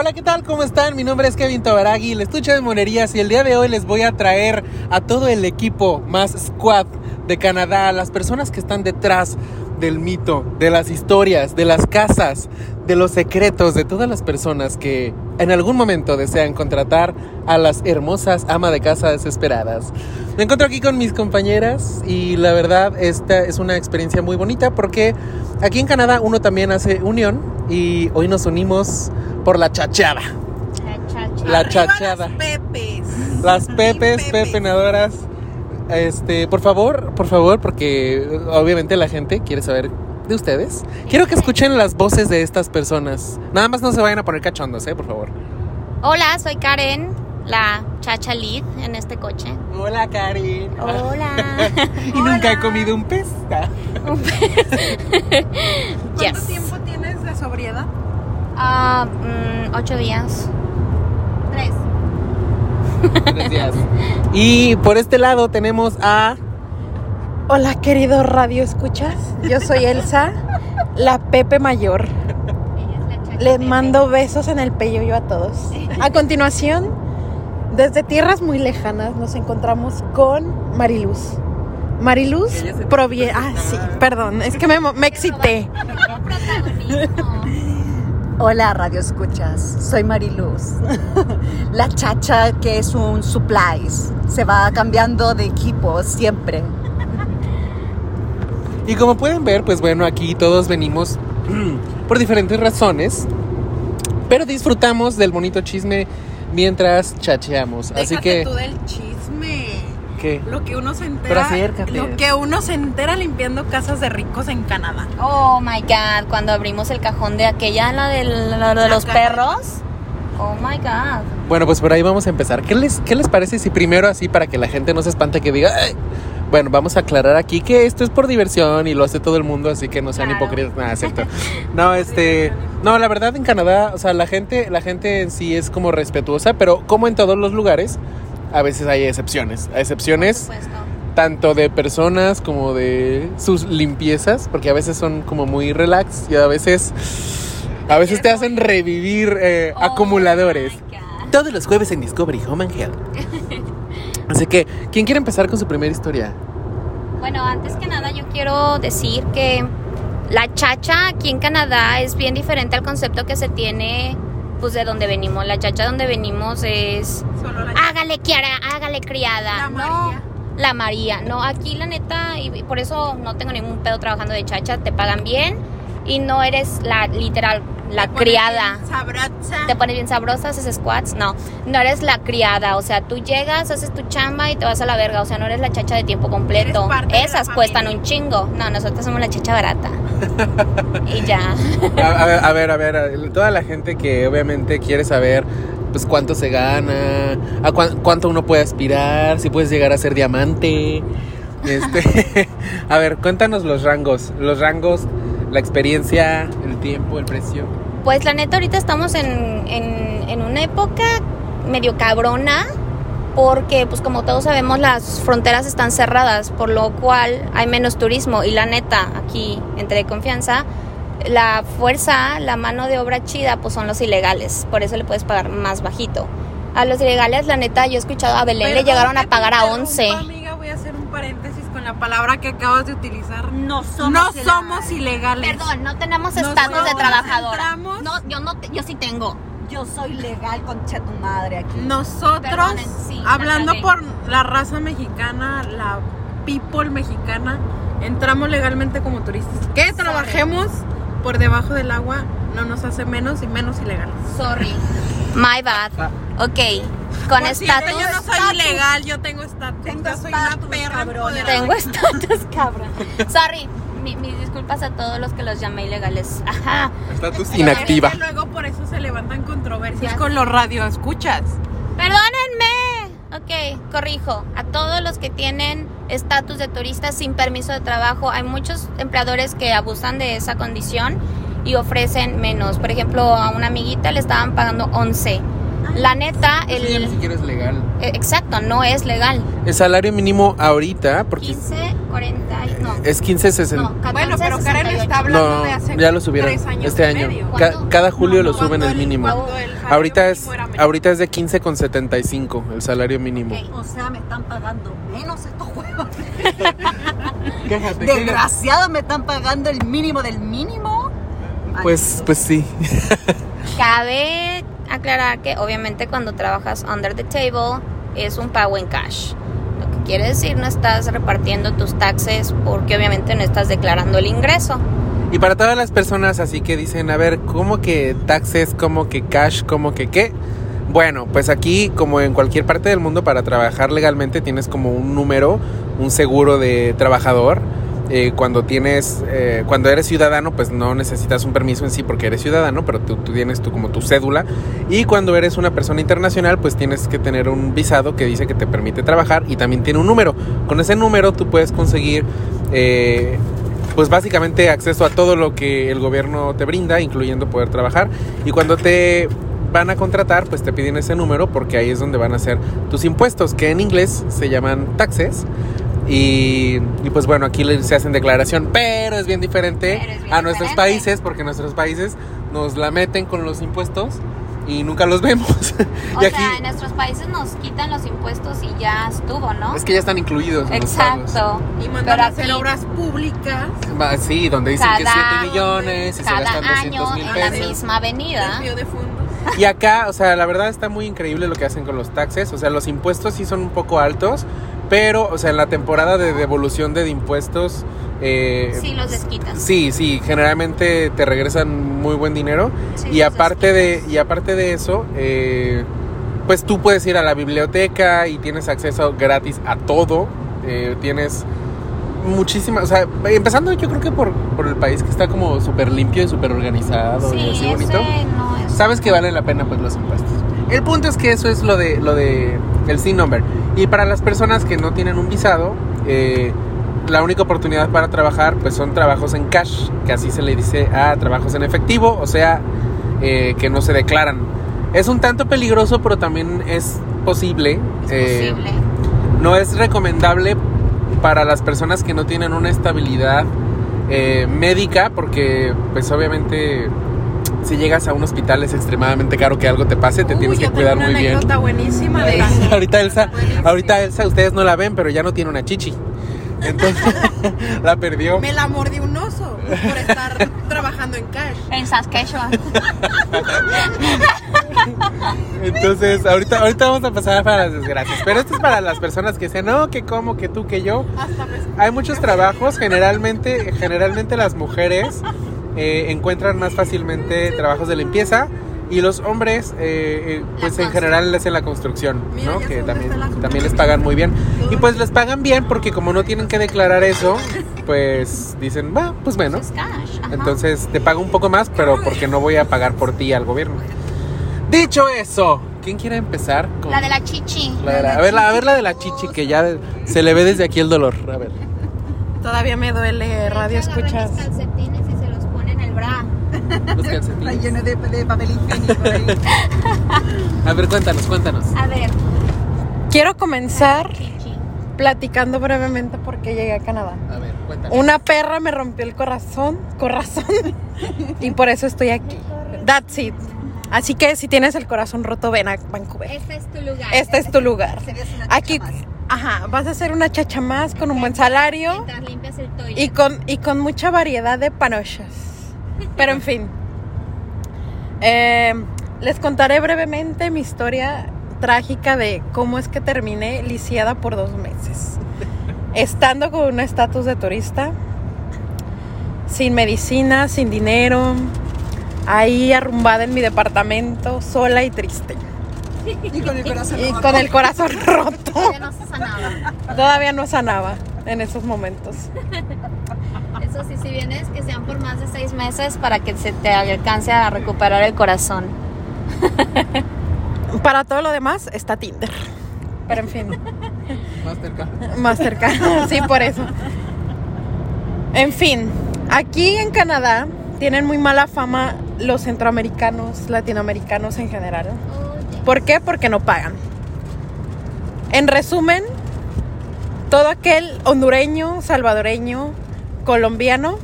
Hola, ¿qué tal? ¿Cómo están? Mi nombre es Kevin Tobaragui, el estuche de monerías y el día de hoy les voy a traer a todo el equipo más squad de Canadá, las personas que están detrás del mito, de las historias, de las casas, de los secretos de todas las personas que en algún momento desean contratar a las hermosas ama de casa desesperadas. Me encuentro aquí con mis compañeras y la verdad esta es una experiencia muy bonita porque aquí en Canadá uno también hace unión y hoy nos unimos por la chachada. La chachada. Las pepes. Las pepes, Pepe. pepenadoras. Este, por favor, por favor, porque obviamente la gente quiere saber de ustedes. Quiero que escuchen las voces de estas personas. Nada más no se vayan a poner cachondos, eh, por favor. Hola, soy Karen, la chacha lead en este coche. Hola, Karin. Hola. y nunca he comido un pez. ¿Cuánto Yes. tiempo tienes de sobriedad? Ah, mm, ocho días. Tres. Tres días. Y por este lado tenemos a Hola querido Radio Escuchas, yo soy Elsa, la Pepe Mayor. Ella es la chacha Les mando besos en el peyoyo a todos. A continuación, desde tierras muy lejanas nos encontramos con Mariluz. Mariluz proviene... Ah, sí, perdón, es que me, me excité. Hola Radio Escuchas, soy Mariluz, la chacha que es un supplies, se va cambiando de equipo siempre. Y como pueden ver, pues bueno, aquí todos venimos por diferentes razones, pero disfrutamos del bonito chisme mientras chacheamos. Así que, tú del chisme. ¿Qué? Lo que uno se entera. Pero. Lo que uno se entera limpiando casas de ricos en Canadá. Oh my god, cuando abrimos el cajón de aquella, la de, la de los perros. Oh my god. Bueno, pues por ahí vamos a empezar. ¿Qué les, ¿Qué les parece si primero así para que la gente no se espante que diga, "Ay"? bueno, vamos a aclarar aquí que esto es por diversión y lo hace todo el mundo, así que no sean Claro. hipócritas, nada, cierto. No, este, no, la verdad en Canadá, o sea, la gente, la gente en sí es como respetuosa, pero como en todos los lugares, a veces hay excepciones, hay excepciones tanto de personas como de sus limpiezas, porque a veces son como muy relax y a veces, a veces te hacen revivir eh, Oh acumuladores. Todos los jueves en Discovery Home and Health. Así que, ¿quién quiere empezar con su primera historia? Bueno, antes que nada yo quiero decir que la chacha aquí en Canadá es bien diferente al concepto que se tiene pues de donde venimos. La chacha donde venimos es Solo la hágale Kiara, hágale criada. La no, María. la María. No, aquí la neta, y y por eso no tengo ningún pedo trabajando de chacha, te pagan bien y no eres la literal, la criada Sabrosa. te pones bien sabrosa, haces squats, no, no eres la criada, o sea, tú llegas, haces tu chamba y te vas a la verga, o sea, no eres la chacha de tiempo completo. Esas cuestan familia. un chingo. No, nosotros somos la chacha barata. y ya. A, a ver, a ver, a ver, toda la gente que obviamente quiere saber pues cuánto se gana, a cuán- cuánto uno puede aspirar, si puedes llegar a ser diamante. Este, a ver, cuéntanos los rangos, los rangos, la experiencia, el tiempo, el precio. Pues la neta, ahorita estamos en, en, en una época medio cabrona. Porque, pues como todos sabemos, las fronteras están cerradas, por lo cual hay menos turismo. Y la neta, aquí, entre confianza, la fuerza, la mano de obra chida, pues son los ilegales. Por eso le puedes pagar más bajito. A los ilegales, la neta, yo he escuchado a Belén, le llegaron a pagar a interrumpa, 11. La palabra que acabas de utilizar. No somos no ilegales. somos ilegales. Perdón, no tenemos estatus de trabajadora. concentramos. No, yo no, te- yo sí tengo. Yo soy legal concha tu madre aquí. Nosotros, Perdonen, sí, la hablando por la raza mexicana, la people mexicana, entramos legalmente como turistas. Que trabajemos por debajo del agua no nos hace menos y menos ilegales. Sorry. My bad. Ok. Con cierto, estatus. Yo no soy ilegal, yo tengo estatus. Tengo yo soy una estatus, empoderada. Tengo estatus, cabrón. Sorry. Mi- mis disculpas a todos los que los llamé ilegales. Ajá. Estatus inactiva. luego por eso se levantan controversias con los radioescuchas. Perdónenme. Ok, corrijo. A todos los que tienen estatus de turista sin permiso de trabajo, hay muchos empleadores que abusan de esa condición y ofrecen menos. Por ejemplo, a una amiguita le estaban pagando 11. La neta, Eso ya ni el... siquiera es legal. eh, Exacto, no es legal. El salario mínimo ahorita, porque 15, 40, y- no. es 15.60. No, 14, Bueno, pero Karen 68. está hablando No, de hace ya lo subieron tres años este año. Ca- cada julio lo Cuando suben el el- mínimo. el Ahorita es ahorita es de 15,75 el salario mínimo. Ok. O sea, me están pagando menos estos juegos. Desgraciado, me están pagando el mínimo del mínimo. Ay, Pues pues sí. Cabe aclarar que obviamente cuando trabajas under the table es un pago en cash. Lo que quiere decir no estás repartiendo tus taxes porque obviamente no estás declarando el ingreso. Y para todas las personas así que dicen, a ver, ¿cómo que taxes, cómo que cash, cómo que qué? Bueno, pues aquí, como en cualquier parte del mundo, para trabajar legalmente tienes como un número, un seguro de trabajador. Eh, cuando tienes, eh, cuando eres ciudadano, pues no necesitas un permiso en sí porque eres ciudadano, pero tú, tú tienes tu, como tu cédula. Y cuando eres una persona internacional, pues tienes que tener un visado que dice que te permite trabajar y también tiene un número. Con ese número tú puedes conseguir eh, pues básicamente acceso a todo lo que el gobierno te brinda, incluyendo poder trabajar. Y cuando te van a contratar, pues te piden ese número porque ahí es donde van a hacer tus impuestos, que en inglés se llaman taxes. Y, y pues bueno, aquí le- se hacen declaración, pero es bien diferente es bien a nuestros diferente. países, porque nuestros países nos la meten con los impuestos y nunca los vemos. O y aquí sea, en nuestros países nos quitan los impuestos y ya estuvo, ¿no? es que ya están incluidos. Exacto. Y mandan Pero a hacer aquí- obras públicas. Sí, donde dicen que Cada- 7 millones y se Cada gastan 200 año mil en la pesos. misma avenida. De. Y acá, o sea, la verdad está muy increíble lo que hacen con los taxes. O sea, los impuestos sí son un poco altos, pero, o sea, en la temporada de devolución de impuestos... eh, Sí, los desquitas. Sí, sí, generalmente te regresan muy buen dinero. Sí, y aparte de y aparte de eso, eh, pues tú puedes ir a la biblioteca y tienes acceso gratis a todo. Eh, tienes muchísimas, o sea, empezando yo creo que por, por el país que está como súper limpio y súper organizado y Sí, así ese bonito no es... sabes que vale la pena pues los impuestos. El punto es que eso es lo de lo de el SIN number. Y para las personas que no tienen un visado, eh, la única oportunidad para trabajar pues son trabajos en cash, que así se le dice a trabajos en efectivo, o sea, eh, que no se declaran. Es un tanto peligroso, pero también es posible. Es eh, posible. no es recomendable para las personas que no tienen una estabilidad médica porque pues obviamente si llegas a un hospital es extremadamente caro que algo te pase, te Uy, tienes que cuidar una muy bien. buenísima de ahorita Elsa, Buenísimo. ahorita Elsa, ustedes no la ven, pero ya no tiene una chichi. Entonces la perdió. Me la mordió un oso por estar trabajando en cash. En Saskatchewan. Entonces, ahorita, ahorita vamos a pasar para las desgracias. Pero esto es para las personas que dicen, no, que como, que tú, que yo. Hasta me Hay muchos trabajos, generalmente, generalmente las mujeres eh, encuentran más fácilmente trabajos de limpieza y los hombres, eh, eh, pues en general les hacen la construcción, Mira, ¿no? Que también, también les pagan muy bien. Y pues les pagan bien porque como no tienen que declarar eso, pues dicen, va, pues bueno. Es ajá. Entonces te pago un poco más, pero porque no voy a pagar por ti al gobierno. Dicho eso, ¿quién quiere empezar? con La de la chichi. la de la- a, ver, la, a ver la de la chichi, que ya se le ve desde aquí el dolor. A ver. Todavía me duele radio Agarran los calcetines Está lleno de, de papel higiénico. ahí. A ver, cuéntanos, cuéntanos. A ver. Quiero comenzar platicando brevemente por qué llegué a Canadá. A ver, cuéntanos. Una perra me rompió el corazón, corazón, y por eso estoy aquí. That's it. Así que si tienes el corazón roto, ven a Vancouver. Este es tu lugar. Este es tu lugar. Serías una chacha Aquí, más. ajá, vas a ser una chacha más con un buen salario Mientras limpias el toilet. y con, y con mucha variedad de panochas. Pero en fin, Eh, les contaré brevemente mi historia trágica de cómo es que terminé lisiada por dos meses. Estando con un estatus de turista, sin medicina, sin dinero, ahí arrumbada en mi departamento, sola y triste. Y con el corazón Y roto. con el corazón roto. Todavía no se sanaba. Todavía no sanaba en esos momentos. Eso sí, si vienes, que sean por más de seis meses para que se te alcance a recuperar el corazón. Para todo lo demás está Tinder. Pero en fin. Mastercard. Más cercano, sí, por eso. En fin, aquí en Canadá tienen muy mala fama los centroamericanos, latinoamericanos en general. ¿Por qué? Porque no pagan. En resumen, todo aquel hondureño, salvadoreño, colombiano,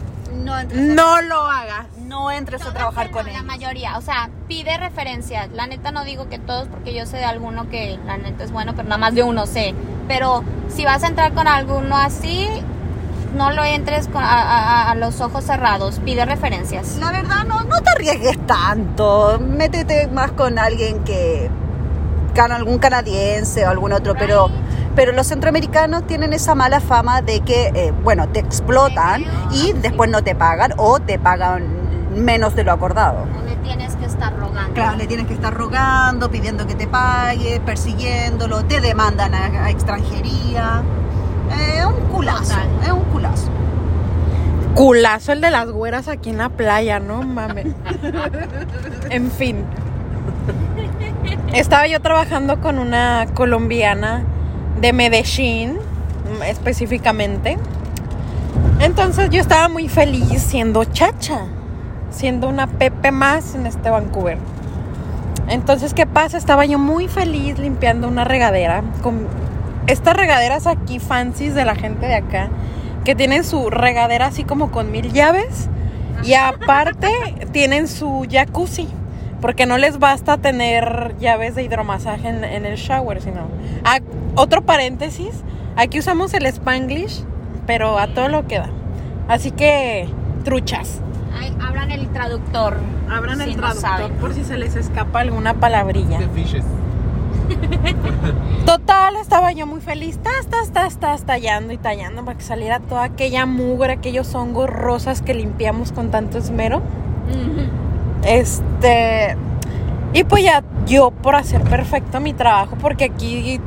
No lo haga. no entres a trabajar con La ellos. mayoría, o sea, pide referencias. La neta no digo que todos, porque yo sé de alguno que la neta es bueno, pero nada más de uno sé. Pero si vas a entrar con alguno así, no lo entres con, a, a- a los ojos cerrados. Pide referencias. La verdad, no, no te arriesgues tanto. Métete más con alguien que. con algún canadiense o algún otro, pero. Pero los centroamericanos tienen esa mala fama de que, eh, bueno, te explotan y después no te pagan o te pagan menos de lo acordado. Donde tienes que estar rogando. Claro, le tienes que estar rogando, pidiendo que te pague, persiguiéndolo, te demandan a, a extranjería. Eh, Es un culazo, es un culazo. Culazo el de las güeras aquí en la playa, no mames. en fin. Estaba yo trabajando con una colombiana de Medellín, mm, específicamente. Entonces yo estaba muy feliz siendo chacha, siendo una Pepe más en este Vancouver. Entonces, ¿qué pasa? Estaba yo muy feliz limpiando una regadera con estas regaderas aquí fancies de la gente de acá que tienen su regadera así como con mil llaves y aparte tienen su jacuzzi porque no les basta tener llaves de hidromasaje en, en el shower, sino... Ah, otro paréntesis, aquí usamos el spanglish, pero a todo lo que da. Así que, truchas. Ay, abran el traductor. Abran el si no traductor por si se les escapa alguna palabrilla. Total, estaba yo muy feliz, tas, tas, tas, tas, tallando y tallando para que saliera toda aquella mugre, aquellos hongos rosas que limpiamos con tanto esmero. Este. Y pues ya yo por hacer perfecto mi trabajo, porque aquí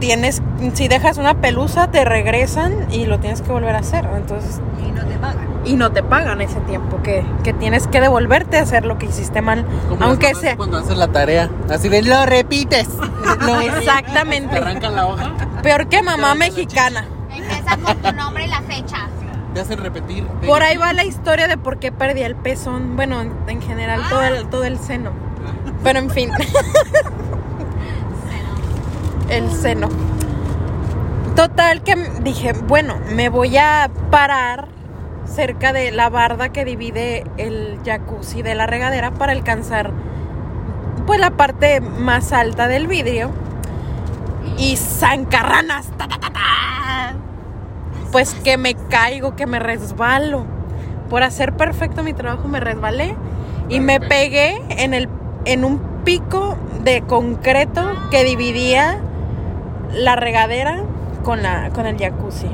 tienes, si dejas una pelusa, te regresan y lo tienes que volver a hacer. Entonces, Y no te pagan. y no te pagan ese tiempo que, que tienes que devolverte a hacer lo que hiciste mal. Como Aunque sea. Cuando haces la tarea. Así de lo repites. Lo Te Exactamente. arrancan la hoja. Peor que mamá mexicana. Empieza con tu nombre y la fecha. Te hacen repetir. Por ahí va la historia de por qué perdí el pezón. Bueno, en, en general todo el, todo el seno. Pero en fin. el seno. Total que dije, bueno, me voy a parar cerca de la barda que divide el jacuzzi de la regadera para alcanzar pues la parte más alta del vidrio. Y zancarranas. ta, ta, ta, ta. Pues que me caigo, que me resbalo. Por hacer perfecto mi trabajo me resbalé y me pegué en el en un pico de concreto que dividía la regadera con la con el jacuzzi.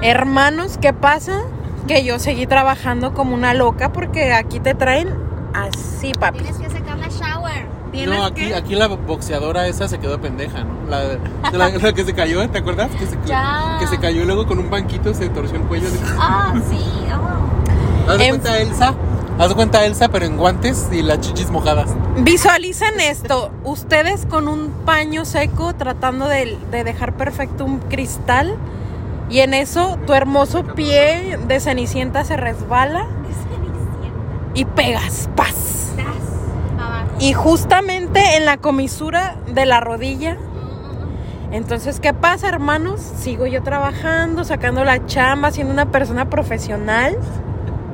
Hermanos, ¿qué pasa? Que yo seguí trabajando como una loca porque aquí te traen así, papi. Tienes que sacar la shower. Tienes No, aquí, que- aquí la boxeadora esa se quedó pendeja, ¿no? La, la- la que se cayó, ¿te acuerdas? Que se, Ya. que se cayó y luego con un banquito se torció el cuello. Ah, sí. oh. Haz de En- cuenta Elsa. Haz de cuenta Elsa, pero en guantes y las chichis mojadas. Visualicen esto, ustedes con un paño seco tratando de, de dejar perfecto un cristal y en eso tu hermoso pie de cenicienta se resbala y pegas, paz. Y justamente en la comisura de la rodilla. Entonces, ¿qué pasa, hermanos? Sigo yo trabajando, sacando la chamba, siendo una persona profesional,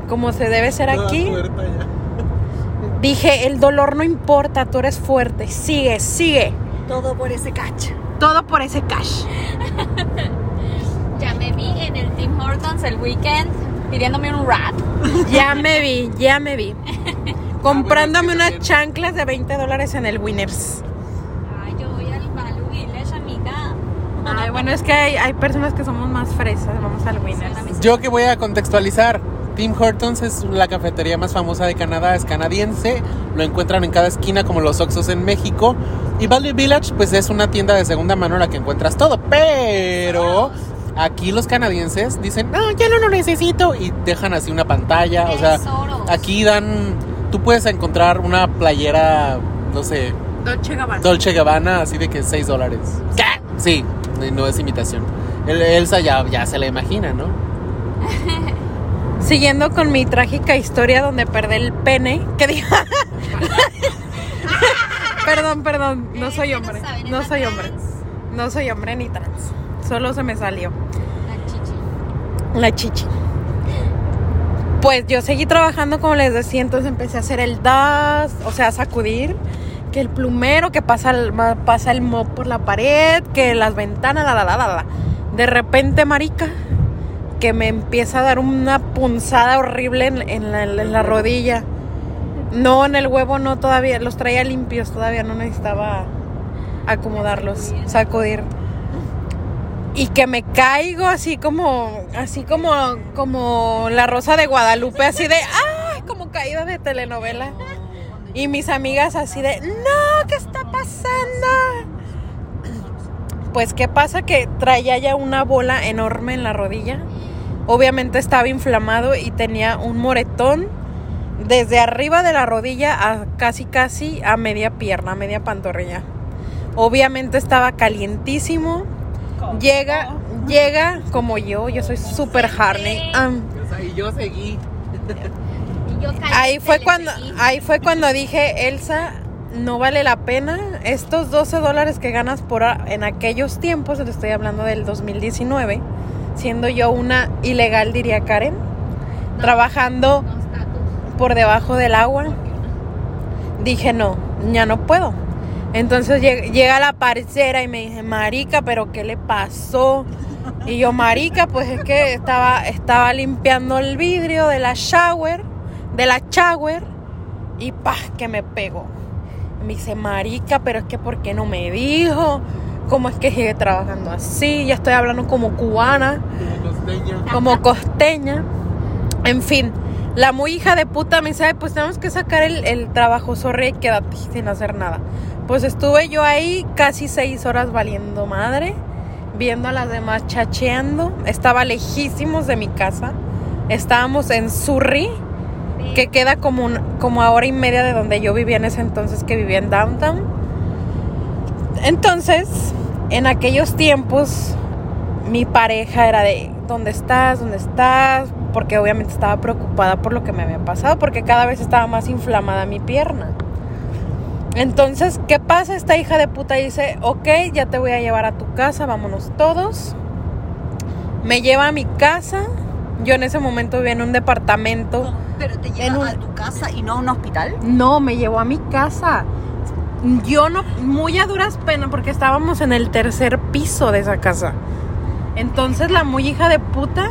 como se debe ser Toda aquí. Dije, el dolor no importa, tú eres fuerte, sigue, sigue. Todo por ese cacho. Todo por ese cash. Ya me vi en el Tim Hortons el weekend pidiéndome un rat. Ya me vi, ya me vi. Comprándome Ah, unas chanclas de 20 dólares en el Winners. Ay, yo voy al Value Village, amiga. Ay, bueno, es que hay, hay personas que somos más fresas, vamos al Winners. Yo que voy a contextualizar. Tim Hortons es la cafetería más famosa de Canadá, es canadiense, lo encuentran en cada esquina como los Oxos en México. Y Value Village pues es una tienda de segunda mano en la que encuentras todo, pero aquí los canadienses dicen, no, ya no lo necesito y dejan así una pantalla, o sea, aquí dan, tú puedes encontrar una playera, no sé, Dolce Gabbana. Dolce Gabbana así de que 6 dólares. ¿Qué? Sí, no es imitación. El- Elsa ya, ya se la imagina, ¿no? Siguiendo con mi trágica historia donde perdí el pene, que diga, Perdón, perdón, no soy hombre. No soy hombre. No soy hombre ni trans. Solo se me salió La chichi. la chichi. Pues yo seguí trabajando como les decía, entonces empecé a hacer el dust, o sea, a sacudir, que el plumero, que pasa el, pasa el mop por la pared, que las ventanas, la, la, la, la, la. De repente, marica, que me empieza a dar una punzada horrible en, en la, en la rodilla. No, en el huevo no todavía, los traía limpios todavía, no necesitaba acomodarlos, sacudir. Y que me caigo así como, así como, como la rosa de Guadalupe, así de, ¡ay! Como caída de telenovela. Y mis amigas así de, ¡no! ¿Qué está pasando? Pues, ¿qué pasa? Que traía ya una bola enorme en la rodilla. Obviamente estaba inflamado y tenía un moretón desde arriba de la rodilla a casi, casi a media pierna, a media pantorrilla. Obviamente estaba calientísimo. Llega, llega como yo, yo soy super Harney. Am, Y yo seguí. Y yo caliente ahí fue cuando, seguí. ahí fue cuando dije, Elsa, no vale la pena estos 12 dólares que ganas por en aquellos tiempos, le estoy hablando del 2019, siendo yo una ilegal, diría Karen, trabajando No, por debajo del agua. Dije, no, ya no puedo. Entonces lleg- llega la parcera y me dice, Marica, pero ¿qué le pasó? Y yo, Marica, pues es que estaba, estaba limpiando el vidrio de la shower, de la shower, y pa, que me pegó. Y me dice, Marica, pero es que ¿por qué no me dijo? ¿Cómo es que sigue trabajando así? Ya estoy hablando como cubana Como costeña. En fin, la muy hija de puta me dice, "Ay, pues tenemos que sacar el, el trabajo, sorry, quédate sin hacer nada. Pues estuve yo ahí casi seis horas valiendo madre, viendo a las demás chacheando. Estaba lejísimos de mi casa. Estábamos en Surrey, que queda como, un- como a hora y media de donde yo vivía en ese entonces, que vivía en Downtown. Entonces, en aquellos tiempos, mi pareja era de, ¿dónde estás? ¿Dónde estás? Porque obviamente estaba preocupada por lo que me había pasado, porque cada vez estaba más inflamada mi pierna. Entonces, ¿qué pasa? Esta hija de puta dice, ok, ya te voy a llevar a tu casa, vámonos todos. Me lleva a mi casa. Yo en ese momento vivía en un departamento. Pero te En lleva un- a tu casa y no a un hospital. No, me llevó a mi casa. Yo no, muy a duras penas, porque estábamos en el tercer piso de esa casa. Entonces la muy hija de puta,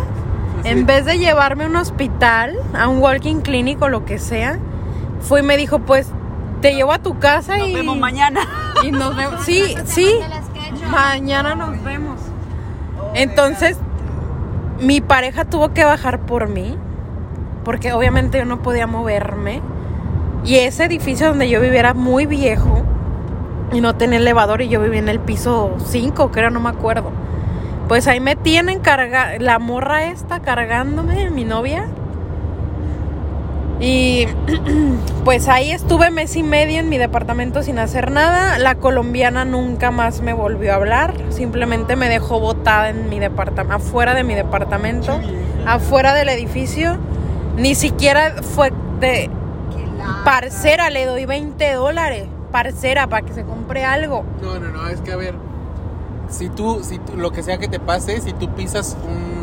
en vez de llevarme a un hospital, a un walking clinic o lo que sea, fue y me dijo, pues, te llevo a tu casa Nos y... vemos mañana. Y nos vemos. Sí, sí. Mañana nos vemos. Entonces, mi pareja tuvo que bajar por mí, porque obviamente yo no podía moverme. Y ese edificio donde yo vivía era muy viejo y no tenía elevador y yo vivía en el piso 5, creo, no me acuerdo. Pues ahí me tienen carga la morra esta cargándome, mi novia. Y pues ahí estuve mes y medio en mi departamento sin hacer nada. La colombiana nunca más me volvió a hablar. Simplemente me dejó botada en mi departamento, afuera de mi departamento, afuera del edificio. Ni siquiera fue de parcera, le doy 20 dólares. Parcera, para que se compre algo. No, no, no, es que a ver, si tú, si tú, lo que sea que te pase, si tú pisas un,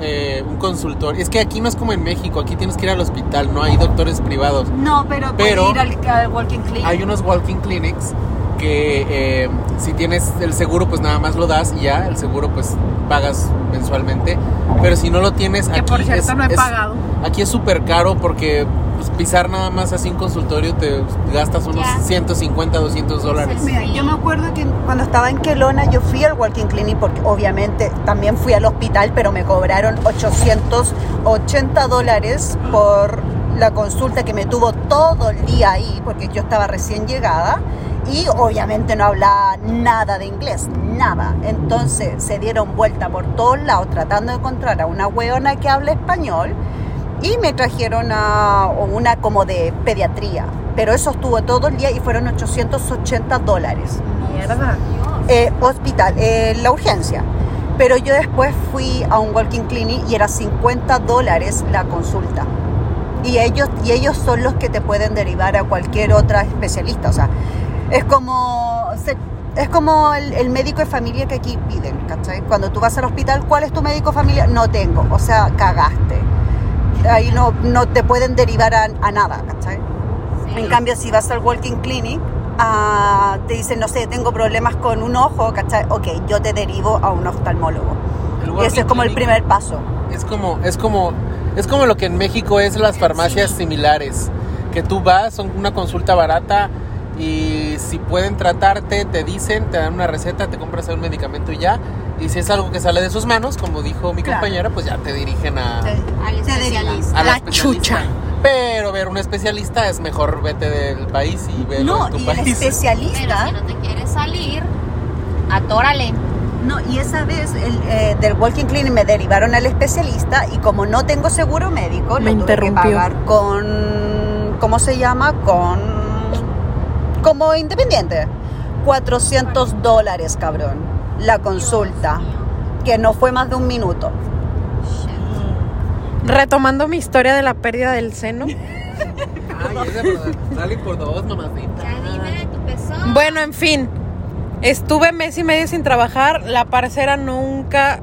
eh, un consultorio, es que aquí no es como en México, aquí tienes que ir al hospital, no hay doctores privados. No, pero, Pero- puede ir al, al walking clinic. Hay unos walking clinics que eh, si tienes el seguro, pues nada más lo das y ya, el seguro pues pagas mensualmente. Pero si no lo tienes, Que aquí por cierto es, no he es- pagado. Aquí es súper caro porque pues, pisar nada más así un consultorio te gastas unos Ya. 150, 200 dólares. Mira, yo me acuerdo que cuando estaba en Kelowna yo fui al Walking Clinic porque obviamente también fui al hospital, pero me cobraron 880 dólares por la consulta que me tuvo todo el día ahí porque yo estaba recién llegada y obviamente no hablaba nada de inglés, nada. Entonces se dieron vuelta por todos lados tratando de encontrar a una hueona que hable español y me trajeron a una como de pediatría. Pero eso estuvo todo el día y fueron 880 dólares. Mierda. Eh, hospital, eh, la urgencia. Pero yo después fui a un walking clinic y era 50 dólares la consulta. Y ellos, y ellos son los que te pueden derivar a cualquier otra especialista. O sea, Es como, es como el, el médico de familia que aquí piden, ¿cachai? Cuando tú vas al hospital, ¿cuál es tu médico de familia? No tengo, o sea, cagaste. Ahí no, no te pueden derivar a, a nada, ¿cachai? En cambio, si vas al Walking Clinic, ah, te dicen, no sé, tengo problemas con un ojo, ¿cachai? Ok, yo te derivo a un oftalmólogo. Y ese es como el primer paso. Es como, es como, es como lo que en México es las farmacias similares. Que tú vas, son una consulta barata y si pueden tratarte, te dicen, te dan una receta, te compras un medicamento y ya. Y si es algo que sale de sus manos, como dijo mi Claro. compañera, pues ya te dirigen a, Al Te derivan. especialista. a la, La especialista. chucha. Pero ver un especialista es mejor vete del país y velo No, en tu y el país. Pero especialista... si no te quieres salir, atórale. No, y esa vez el, eh, del Walking Clinic me derivaron al especialista y como no tengo seguro médico, Me lo tuve que interrumpió. pagar con, ¿cómo se llama? Con, como independiente. 400 dólares, cabrón, la consulta, que no fue más de un minuto. Retomando mi historia de la pérdida del seno. Ay, esa por- sale por dos, mamacita. Bueno, en fin. Estuve mes y medio sin trabajar. La parcera nunca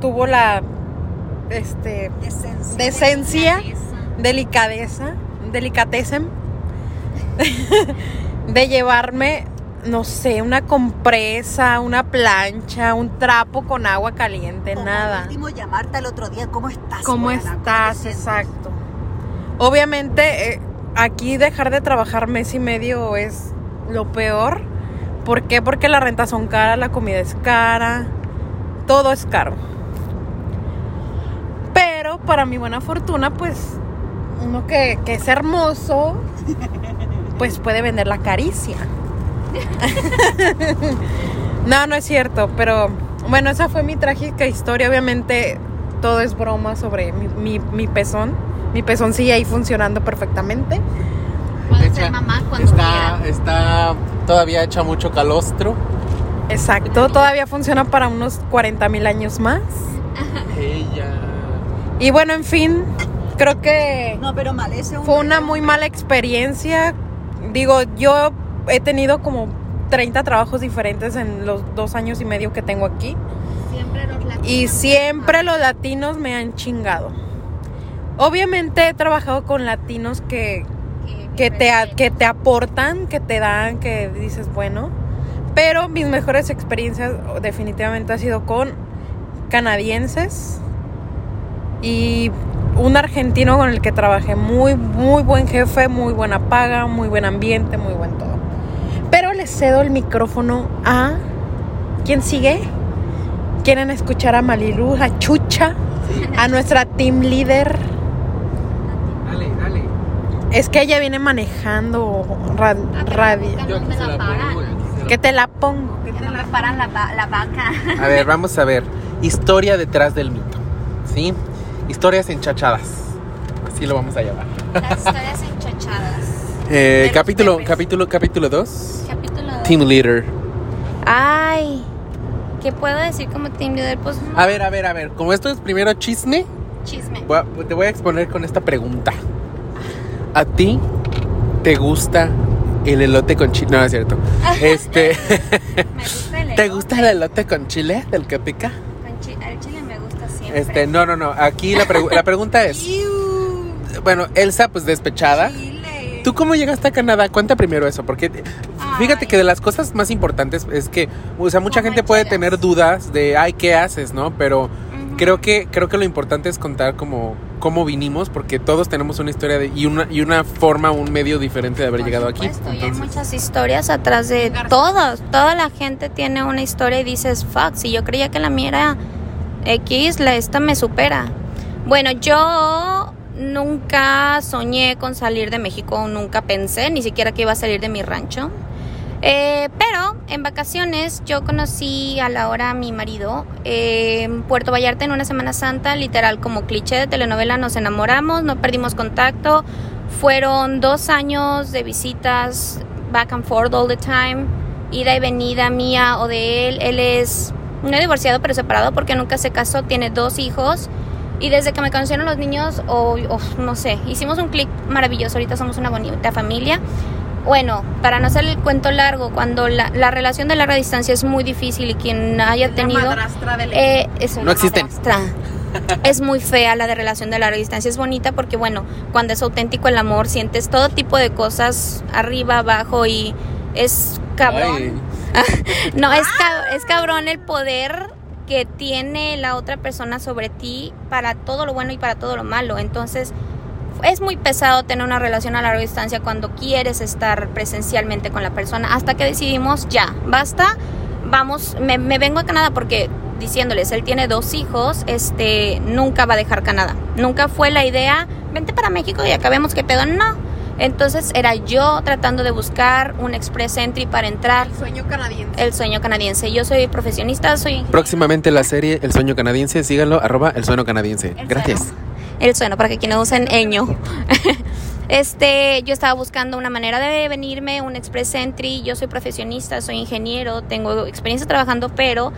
tuvo la este decencia, delicadeza, delicatecen de llevarme, no sé, una compresa, una plancha, un trapo con agua caliente, Como nada. último llamarte al otro día, ¿cómo estás? ¿Cómo estás? Exacto. Obviamente, eh, aquí dejar de trabajar mes y medio es lo peor. ¿Por qué? Porque las rentas son caras, la comida es cara, todo es caro. Pero para mi buena fortuna, pues uno que, que es hermoso, pues puede vender la caricia. no, no es cierto, pero bueno, esa fue mi trágica historia. Obviamente todo es broma sobre mi, mi, mi pezón. Mi pezón sigue ahí funcionando perfectamente. Hecha- ser mamá cuando está, está todavía hecha mucho calostro. Exacto, todavía funciona para unos 40 mil años más. Ella. Y bueno, en fin, creo que No, pero mal, ese fue una muy mala experiencia. Digo, yo he tenido como 30 trabajos diferentes en los dos años y medio que tengo aquí. Siempre los latinos. Y siempre los latinos me han chingado. Obviamente he trabajado con latinos que, que, te, que te aportan, que te dan, que dices, bueno. Pero mis mejores experiencias definitivamente ha sido con canadienses y un argentino con el que trabajé. Muy, muy buen jefe, muy buena paga, muy buen ambiente, muy buen todo. Pero le cedo el micrófono a... ¿Quién sigue? ¿Quieren escuchar a Malilu, a Chucha, a nuestra team leader? Dale, dale. Es que ella viene manejando ra- Ah, radio. Que te la pongo. que te no la paran la vaca. A ver, vamos a ver. Historia detrás del mito. ¿Sí? Historias enchachadas. Así lo vamos a llamar. Las historias enchochadas. Eh, capítulo, capítulo, capítulo 2. Capítulo dos. Team Leader. Ay. ¿Qué puedo decir como team leader? Pues no, A ver, a ver, a ver. Como esto es primero chisme, chisme. voy a- te voy a exponer con esta pregunta. ¿A ti te gusta el elote con chile? No, es cierto. Este, Me gusta el ¿Te elote. gusta el elote con chile del que pica? Con chi- el chile me gusta siempre. Este, no, no, no. Aquí la, pregu- la pregunta es, bueno, Elsa, pues despechada. ¿Tú cómo llegaste a Canadá? Cuenta primero eso, porque fíjate Ay. que de las cosas más importantes es que, o sea, mucha gente puede tener dudas de, ay, ¿qué haces, no? Pero creo que creo que lo importante es contar como cómo vinimos, porque todos tenemos una historia de- y una y una forma, un medio diferente de haber Por llegado aquí. y hay muchas historias atrás de todos. Toda la gente tiene una historia y dices, fuck, si yo creía que la mía era X, la esta me supera. Bueno, yo nunca soñé con salir de México, nunca pensé, ni siquiera que iba a salir de mi rancho. Eh, pero en vacaciones yo conocí a la hora a mi marido eh, en Puerto Vallarta en una Semana Santa, literal como cliché de telenovela, nos enamoramos, no perdimos contacto. Fueron dos años de visitas back and forth all the time, ida y venida mía o de él. Él es no divorciado pero separado porque nunca se casó, tiene dos hijos. Y desde que me conocieron los niños, o o no sé, hicimos un clic maravilloso. Ahorita somos una bonita familia. Bueno, para no hacer el cuento largo, cuando la, la relación de larga distancia es muy difícil y quien haya tenido... madrastra del eh, es una No existen. madrastra. Es muy fea la de relación de larga distancia. Es bonita porque, bueno, cuando es auténtico el amor, sientes todo tipo de cosas arriba, abajo y es cabrón. Ay, No, es, cab- es cabrón el poder que tiene la otra persona sobre ti para todo lo bueno y para todo lo malo. Entonces, es muy pesado tener una relación a larga distancia cuando quieres estar presencialmente con la persona. Hasta que decidimos, ya, basta, vamos, me, vengo a Canadá porque diciéndoles, él tiene dos hijos, este, nunca va a dejar Canadá. Nunca fue la idea, vente para México y acabemos que pedo, no. Entonces era yo tratando de buscar un express entry para entrar Sueño canadiense. el sueño canadiense. Yo soy profesionista, soy ingeniero. Próximamente la serie El Sueño Canadiense, síganlo, arroba El Sueño Canadiense. El Gracias. sueno. El sueno, para que quienes usen eño. Este, yo estaba buscando una manera de venirme, un express entry. Yo soy profesionista, soy ingeniero, tengo experiencia trabajando, pero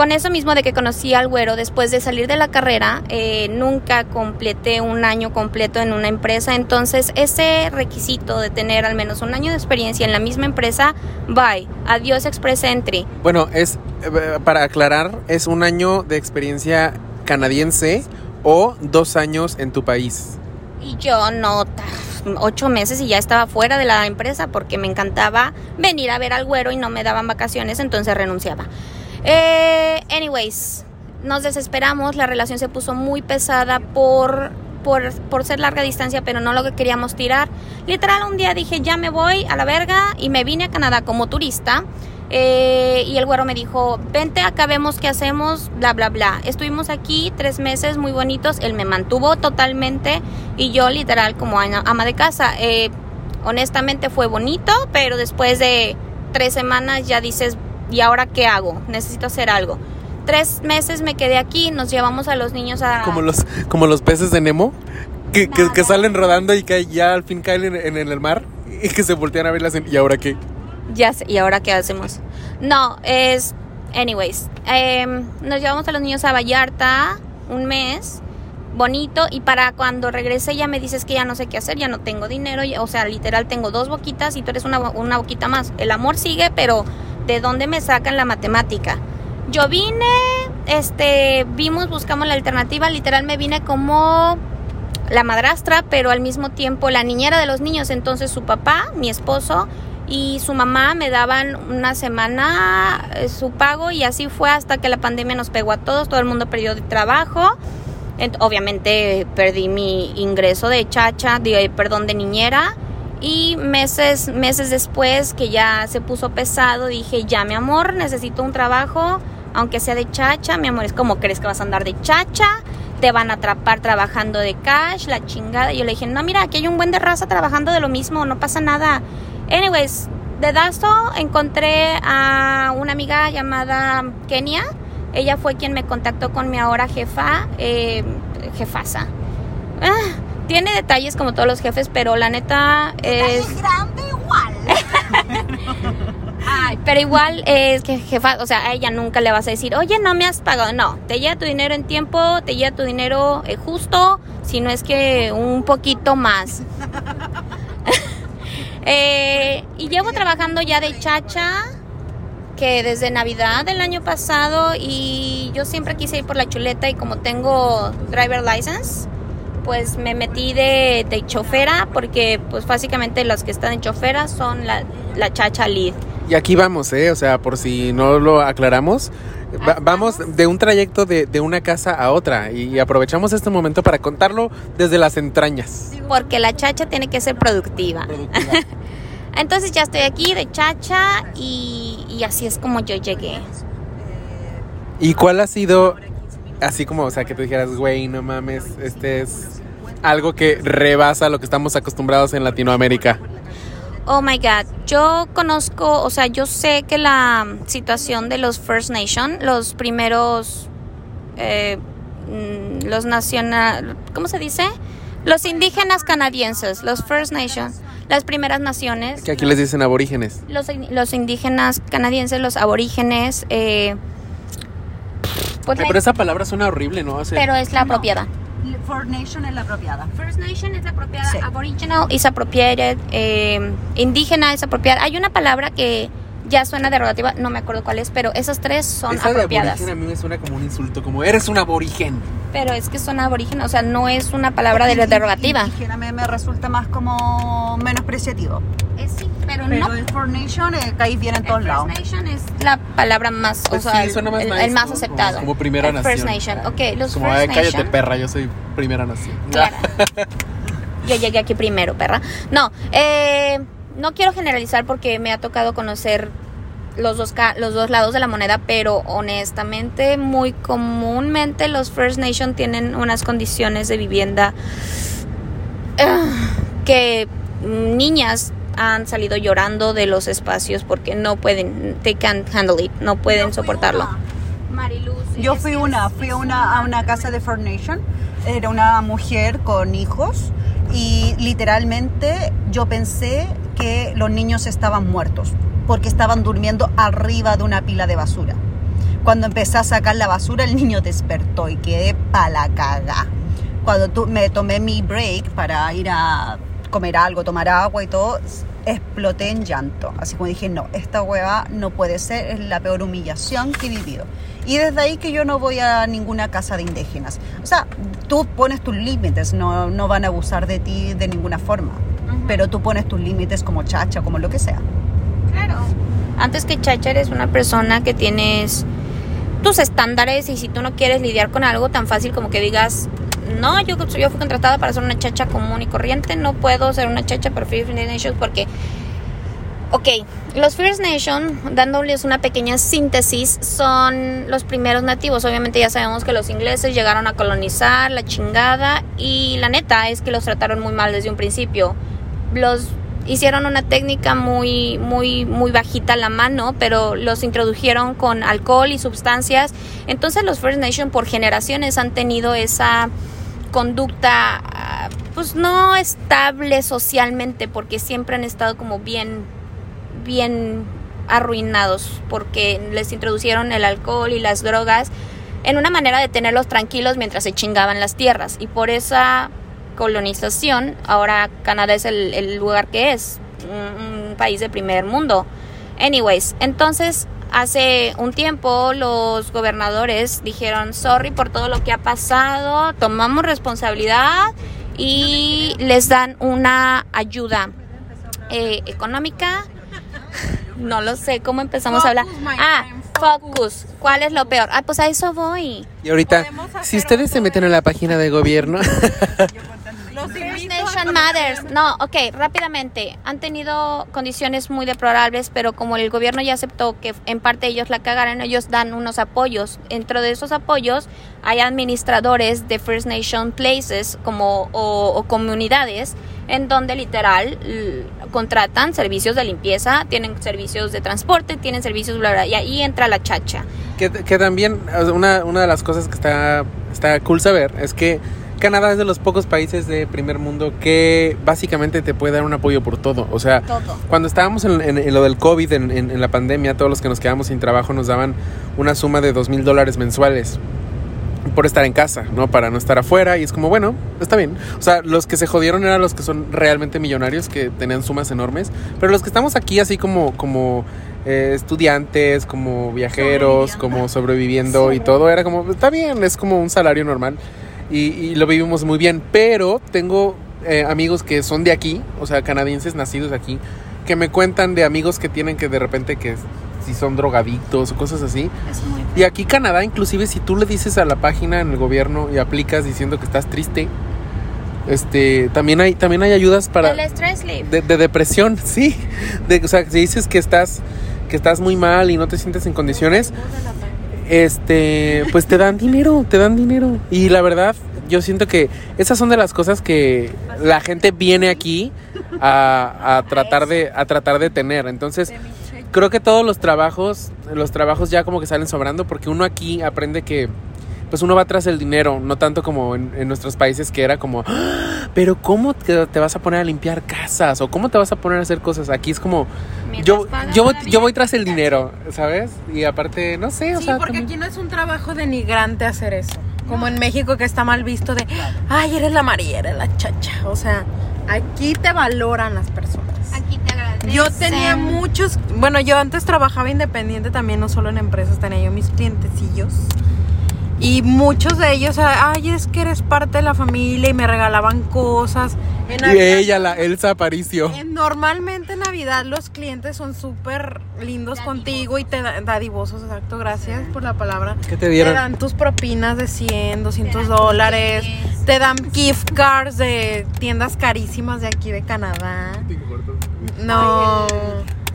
con eso mismo de que conocí al güero, después de salir de la carrera, eh, nunca completé un año completo en una empresa. Entonces, ese requisito de tener al menos un año de experiencia en la misma empresa, bye, adiós express entry. Bueno, es eh, para aclarar, es un año de experiencia canadiense o dos años en tu país. Y yo no, ocho meses y ya estaba fuera de la empresa porque me encantaba venir a ver al güero y no me daban vacaciones, entonces renunciaba. Eh, anyways, nos desesperamos, la relación se puso muy pesada por, por, por ser larga distancia, pero no lo que queríamos tirar. Literal, un día dije, ya me voy a la verga y me vine a Canadá como turista. Eh, y el güero me dijo, vente acá, vemos qué hacemos, bla, bla, bla. Estuvimos aquí tres meses muy bonitos, él me mantuvo totalmente y yo literal como ama de casa. Eh, honestamente fue bonito, pero después de tres semanas ya dices, ¿y ahora qué hago? Necesito hacer algo. Tres meses me quedé aquí, nos llevamos a los niños a... Como los, como los peces de Nemo, que, que, que salen rodando y que ya al fin caen en, en el mar y que se voltean a ver las... ¿Y ahora qué? Ya sé, ¿y ahora qué hacemos? No, es. Anyways, em, nos llevamos a los niños a Vallarta un mes, bonito, y para cuando regrese ya me dices que ya no sé qué hacer, ya no tengo dinero, ya- o sea, literal tengo dos boquitas y tú eres una, una boquita más. El amor sigue, pero ¿de dónde me sacan la matemática? Yo vine, este, vimos, buscamos la alternativa, literal me vine como la madrastra, pero al mismo tiempo la niñera de los niños. Entonces su papá, mi esposo y su mamá me daban una semana eh, su pago y así fue hasta que la pandemia nos pegó a todos, todo el mundo perdió de trabajo. Ent- obviamente perdí mi ingreso de chacha, de, perdón, de niñera. Y meses, meses después que ya se puso pesado, dije, ya mi amor, necesito un trabajo, aunque sea de chacha, mi amor, es como crees que vas a andar de chacha, te van a atrapar trabajando de cash, la chingada. Y yo le dije, no, mira, aquí hay un buen de raza trabajando de lo mismo, no pasa nada. Anyways, de Dasto encontré a una amiga llamada Kenia. Ella fue quien me contactó con mi ahora jefa, eh, jefasa. Ah, tiene detalles como todos los jefes, pero la neta es... grande igual. Ay, pero igual es que jefa, o sea, a ella nunca le vas a decir, oye, no me has pagado. No, te llega tu dinero en tiempo, te llega tu dinero eh, justo, si no es que un poquito más. Eh, y llevo trabajando ya de chacha, que desde Navidad del año pasado, y yo siempre quise ir por la chuleta y como tengo driver license, pues me metí de, de chofera, porque pues básicamente las que están en chofera son la, la chacha lead. Y aquí vamos, ¿eh? O sea, por si no lo aclaramos, va- vamos de un trayecto de, de una casa a otra y aprovechamos este momento para contarlo desde las entrañas. Porque la chacha tiene que ser productiva. Entonces ya estoy aquí de chacha y, y así es como yo llegué. ¿Y cuál ha sido, así como, o sea, que tú dijeras, güey, no mames, este es algo que rebasa lo que estamos acostumbrados en Latinoamérica? Oh my God, yo conozco, o sea, yo sé que la situación de los First Nation, los primeros, eh, mm, los nacional, ¿cómo se dice? Los indígenas canadienses, los First Nation, las primeras naciones. Que aquí les dicen aborígenes. los, los indígenas canadienses, los aborígenes, eh, pues la- pero esa palabra suena horrible, ¿no? O sea, pero es la propiedad. First Nation es la apropiada. First Nation es la apropiada, Sí. Aboriginal is appropriated, eh, indígena es apropiada. Hay una palabra que ya suena derogativa, no me acuerdo cuál es, pero esas tres son Esa de apropiadas. aborigen a mí me suena como un insulto, como eres un aborigen. Pero es que son aborígenes, o sea, no es una palabra de derogativa. Indígena me, me resulta más como menospreciativo. Eh, sí, pero, Pero no. el First Nation eh, cae bien en todos lados. First Nation es la palabra más, Pues o sea, sí, el, suena más el- nice, el más aceptado. Como- como primera El nación. First Nation, ok, los Como, First "Ay, cállate Nation. perra, yo soy primera nación. Claro. Yo llegué aquí primero, perra. No, eh, no quiero generalizar porque me ha tocado conocer los dos, ca- los dos lados de la moneda, pero honestamente, muy comúnmente los First Nation tienen unas condiciones de vivienda ah, que niñas han salido llorando de los espacios porque no pueden, they can't handle it, no pueden Yo soportarlo. Mariluz. Yo fui una, fui una, a una casa de First Nation. Era una mujer con hijos y literalmente yo pensé los niños estaban muertos porque estaban durmiendo arriba de una pila de basura. Cuando empecé a sacar la basura, el niño despertó y quedé pa' la caga. Cuando tu- me tomé mi break para ir a comer algo, tomar agua y todo, exploté en llanto. Así como dije, no, esta hueva no puede ser, es la peor humillación que he vivido. Y desde ahí que yo no voy a ninguna casa de indígenas. O sea, tú pones tus límites, no, no van a abusar de ti de ninguna forma. Pero tú pones tus límites como chacha, como lo que sea. Claro. Antes que chacha eres una persona que tienes tus estándares y si tú no quieres lidiar con algo tan fácil como que digas, no, yo, yo fui contratada para ser una chacha común y corriente, no puedo ser una chacha para First Nations porque, ok, los First Nation, dándoles una pequeña síntesis, son los primeros nativos. Obviamente ya sabemos que los ingleses llegaron a colonizar la chingada y la neta es que los trataron muy mal desde un principio. Los hicieron una técnica muy muy muy bajita la mano, pero los introdujeron con alcohol y sustancias. Entonces los First Nation por generaciones han tenido esa conducta ah, pues no estable socialmente porque siempre han estado como bien bien arruinados porque les introducieron el alcohol y las drogas en una manera de tenerlos tranquilos mientras se chingaban las tierras y por esa colonización ahora Canadá es el, el lugar que es un, un país de primer mundo. Anyways entonces hace un tiempo los gobernadores dijeron sorry por todo lo que ha pasado tomamos responsabilidad y les dan una ayuda eh, económica no lo sé cómo empezamos a hablar. Ah focus. cuál es lo peor ah pues a eso voy. Y ahorita, si ustedes se meten a la página de gobierno, First Nation Matters. No, ok, rápidamente. Han tenido condiciones muy deplorables, pero como el gobierno ya aceptó que en parte ellos la cagaron, ellos dan unos apoyos. Dentro de esos apoyos hay administradores de First Nation Places como, o, o comunidades en donde literal contratan servicios de limpieza, tienen servicios de transporte, tienen servicios bla bla, y ahí entra la chacha. que, que también una, una de las cosas que está, está cool saber es que Canadá es de los pocos países de primer mundo que básicamente te puede dar un apoyo por todo. O sea, Todo. cuando estábamos en, en- en lo del COVID, en, en- en la pandemia, todos los que nos quedamos sin trabajo nos daban una suma de dos mil dólares mensuales por estar en casa, ¿no? Para no estar afuera y es como, bueno, está bien. O sea, los que se jodieron eran los que son realmente millonarios, que tenían sumas enormes, pero los que estamos aquí así como, como eh, estudiantes, como viajeros, como sobreviviendo y todo, era como, está bien, es como un salario normal y, y lo vivimos muy bien, pero tengo eh, amigos que son de aquí, o sea, canadienses nacidos aquí, que me cuentan de amigos que tienen que de repente que si son drogadictos o cosas así. Es muy Y aquí Canadá, inclusive si tú le dices a la página en el gobierno y aplicas diciendo que estás triste, este, también hay, también hay ayudas para El stress leave. de, de depresión, sí. De, o sea, si dices que estás, que estás muy mal y no te sientes en condiciones, este, pues te dan dinero, te dan dinero. Y la verdad, yo siento que esas son de las cosas que la gente viene aquí a, a tratar de, a tratar de tener. Entonces, creo que todos los trabajos, los trabajos ya como que salen sobrando porque uno aquí aprende que pues uno va tras el dinero, no tanto como en, en nuestros países que era como, "Ah, pero ¿cómo te, te vas a poner a limpiar casas? ¿O cómo te vas a poner a hacer cosas? Aquí es como, Mientras yo, yo, voy- yo voy tras el dinero, ¿sabes? Y aparte, no sé, o Sí, sea, porque también- aquí no es un trabajo denigrante hacer eso. Como en México que está mal visto de, ay, eres la María, eres la chacha. O sea, aquí te valoran las personas. Aquí te agradecen. Yo tenía muchos, bueno, yo antes trabajaba independiente también, no solo en empresas, tenía yo mis clientecillos. Y muchos de ellos, ay, es que eres parte de la familia y me regalaban cosas. En Y Navidad- ella, la Elsa Aparicio. Normalmente en Navidad los clientes son súper lindos contigo y te dan dadivosos, exacto, gracias por la palabra. ¿Qué te dieron? Te dan tus propinas de 100, 200 dan dólares. cookies. Te dan gift cards de tiendas carísimas de aquí de Canadá. No.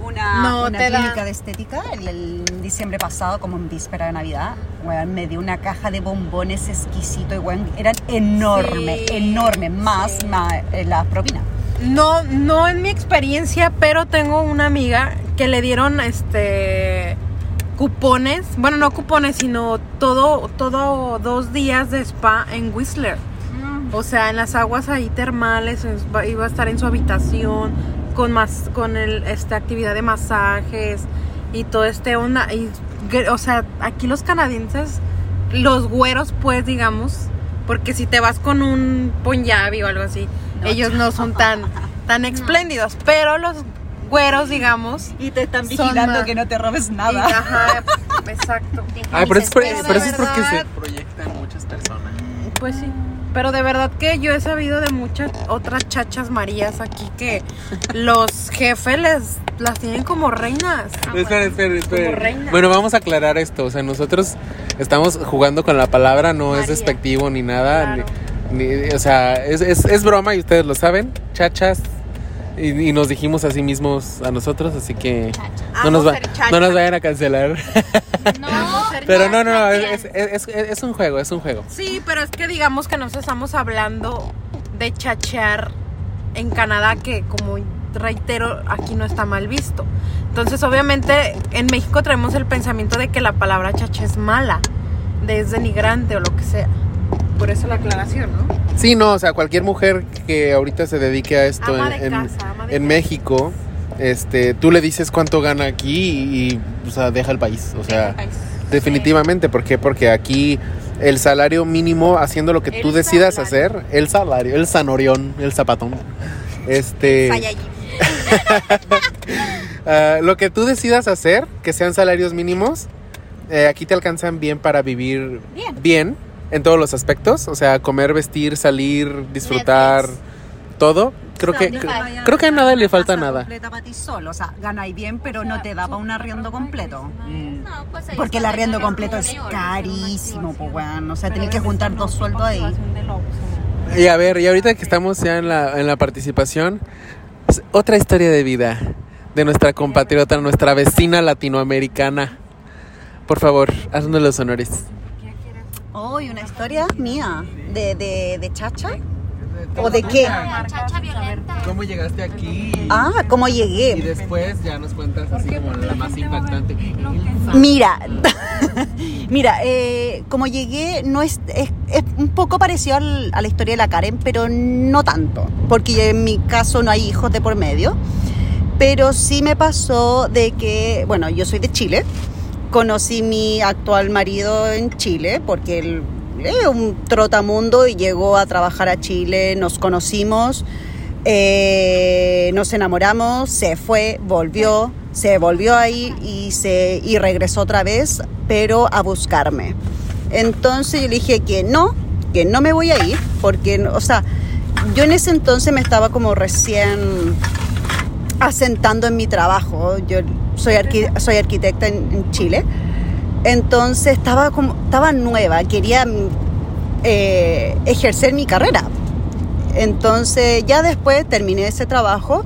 Una, No, una te da- clínica de estética el, el diciembre pasado, como en víspera de Navidad, weón, me dio una caja de bombones exquisito y weón, eran enormes, Sí, enormes, más, sí. más eh, las propinas. No, no en mi experiencia, pero tengo una amiga que le dieron este cupones, bueno, no cupones, sino todo, todo dos días de spa en Whistler. O sea, en las aguas ahí termales, iba a estar en su habitación con más, con el, esta actividad de masajes y todo este onda. Y, o sea, aquí los canadienses, los güeros, pues, digamos, porque si te vas con un punjabi o algo así, No, ellos no son tan, tan espléndidos, pero los güeros, digamos, Y te están Son vigilando más- que no te robes y- nada. ajá, exacto. Ay, pero es, Pero pero eso es porque se proyectan muchas personas. Pues sí. Pero de verdad que yo he sabido de muchas otras chachas marías aquí que los jefes les las tienen como reinas. espera, espera, espera. Como reina. Bueno, vamos a aclarar esto. O sea, nosotros estamos jugando con la palabra, no es despectivo ni nada. Claro. ni- ni- o sea, es, es, es broma y ustedes lo saben. Chachas. Y, y nos dijimos a sí mismos a nosotros, así que no nos, va- no nos vayan a cancelar. No, Pero no, no, no, es, es, es, es un juego, es un juego. Sí, pero es que digamos que nos estamos hablando de chachear en Canadá que como reitero aquí no está mal visto. Entonces obviamente en México traemos el pensamiento de que la palabra chacha es mala, de es denigrante o lo que sea. Por eso la aclaración, ¿no? Sí, no, o sea, cualquier mujer que ahorita se dedique a esto Ama en, de en- casa, ama de en casa. México, este, tú le dices cuánto gana aquí y, y, o sea, deja el país. O sea, definitivamente, ¿por qué? Porque aquí el salario mínimo haciendo lo que tú decidas salario. hacer, el salario, el zanorión, el zapatón. Este, ah, lo que tú decidas hacer, que sean salarios mínimos, eh, aquí te alcanzan bien para vivir Bien. bien en todos los aspectos, o sea, comer, vestir, salir, disfrutar, Netflix. todo. Creo que creo, creo que a nada le falta nada. completa para ti solo, o sea, ganáis bien, pero no te da para un arriendo completo. No, pues ahí Porque el arriendo completo es carísimo, pues weón. O sea, tenés que juntar dos sueldos ahí. Y a ver, y ahorita que estamos ya en la, en la participación, es otra historia de vida de nuestra compatriota, nuestra vecina latinoamericana. Por favor, haznos los honores. Oh, y una historia mía de, de, de chacha. ¿O de qué? La chacha violenta. ¿Cómo llegaste aquí? Ah, ¿cómo Y llegué? después ya nos cuentas así como la más impactante. Mira, mira, eh, como llegué, no es, es, es un poco parecido al- a la historia de la Karen, pero no tanto, porque en mi caso no hay hijos de por medio. Pero sí me pasó de que, bueno, yo soy de Chile, conocí mi actual marido en Chile, porque él es un trotamundo y llegó a trabajar a Chile, nos conocimos, eh, nos enamoramos, se fue, volvió, se volvió ahí y, se, y regresó otra vez, pero a buscarme. Entonces yo le dije que no, que no me voy a ir, porque, o sea, yo en ese entonces me estaba como recién asentando en mi trabajo. Yo soy, arqui- soy arquitecta en, Chile. Entonces estaba como estaba nueva, quería eh, ejercer mi carrera. Entonces ya después terminé ese trabajo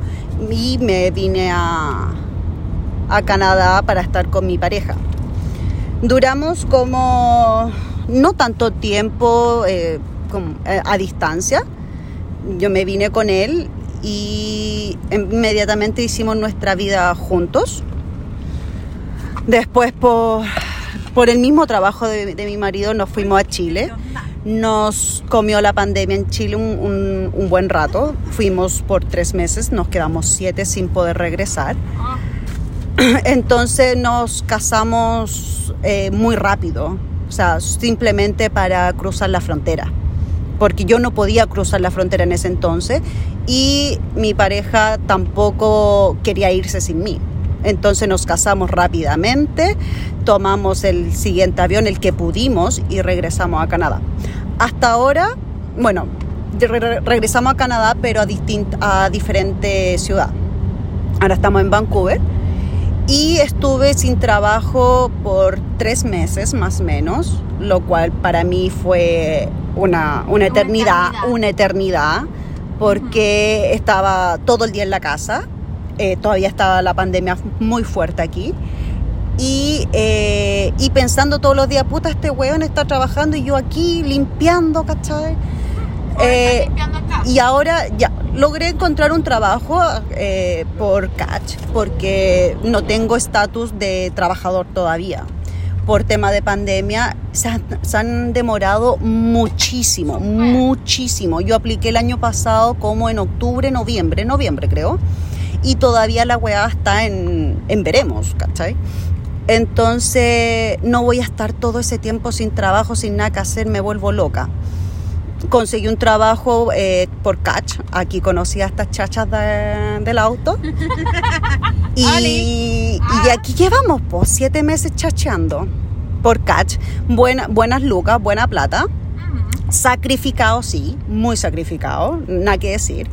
y me vine a, a Canadá para estar con mi pareja. Duramos como no tanto tiempo eh, eh, a distancia. Yo me vine con él y inmediatamente hicimos nuestra vida juntos. Después por, por el mismo trabajo de, mi marido nos fuimos a Chile. Nos comió la pandemia en Chile un, un- un buen rato. Fuimos por tres meses, nos quedamos siete sin poder regresar. Entonces nos casamos eh, muy rápido. o sea, simplemente para cruzar la frontera, porque yo no podía cruzar la frontera en ese entonces y mi pareja tampoco quería irse sin mí. Entonces nos casamos rápidamente, tomamos el siguiente avión, el que pudimos, y regresamos a Canadá. Hasta ahora, bueno, re- re- regresamos a Canadá, pero a, a diferente ciudad. Ahora estamos en Vancouver y estuve sin trabajo por tres meses más o menos, lo cual para mí fue una, una eternidad, eternidad. una eternidad, porque estaba todo el día en la casa, eh, todavía estaba la pandemia muy fuerte aquí. Y, eh, y pensando todos los días, puta, este weón está trabajando y yo aquí limpiando, ¿cachai? Eh, y ahora ya logré encontrar un trabajo eh, por Catch porque no tengo estatus de trabajador todavía. Por tema de pandemia se han, se han demorado muchísimo, muchísimo. Yo apliqué el año pasado como en octubre, noviembre, noviembre creo. Y todavía la weá está en, en veremos, ¿cachai? Entonces no voy a estar todo ese tiempo sin trabajo, sin nada que hacer, me vuelvo loca conseguí un trabajo eh, por Catch. Aquí conocí a estas chachas de- del auto. y, y aquí llevamos pues, siete meses chacheando por Catch. Buena, buenas lucas, buena plata. Sacrificado, sí, muy sacrificado, nada que decir.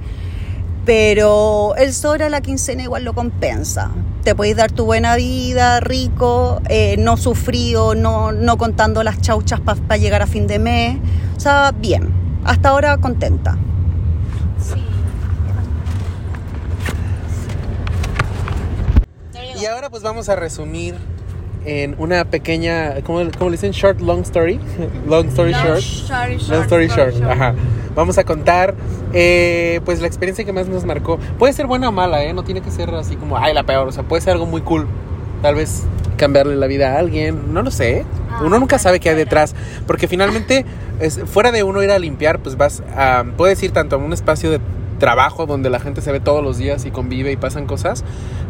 Pero el sobre la quincena igual lo compensa. Te podéis dar tu buena vida, rico, eh, no sufrido, no, no contando las chauchas para llegar a fin de mes. O sea, bien. Hasta ahora contenta. Y ahora pues vamos a resumir en una pequeña, ¿cómo, cómo le dicen? Short, long story. long story short. Long story short. Ajá. Vamos a contar eh, pues la experiencia que más nos marcó. Puede ser buena o mala, ¿eh? No tiene que ser así como, ay, la peor. O sea, puede ser algo muy cool. Tal vez cambiarle la vida a alguien. No lo sé. Uno nunca sabe qué hay detrás. Porque finalmente, es, fuera de uno ir a limpiar, pues vas a... Puedes ir tanto a un espacio de trabajo donde la gente se ve todos los días y convive y pasan cosas,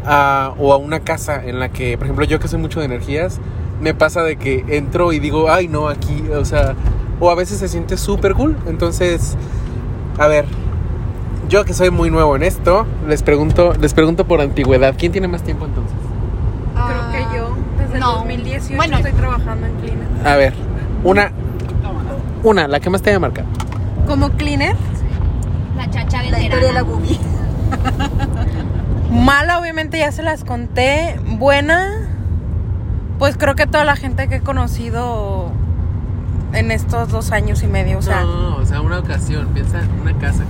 a- o a una casa en la que, por ejemplo, yo que soy mucho de energías, me pasa de que entro y digo, ay, no, aquí, o sea, o a veces se siente súper cool. Entonces, a ver, yo que soy muy nuevo en esto, les pregunto, les pregunto por antigüedad, ¿quién tiene más tiempo entonces? Creo que yo, desde no. el 2018, Bueno. estoy trabajando en cleaner. A ver, una, una, la que más te haya marcado. Como cleaner, La chacha La historia de la veterana. Bubi. mala obviamente ya se las conté. Buena, pues creo que toda la gente que he conocido en estos dos años y medio, o sea, no, o sea, una ocasión, piensa en una casa.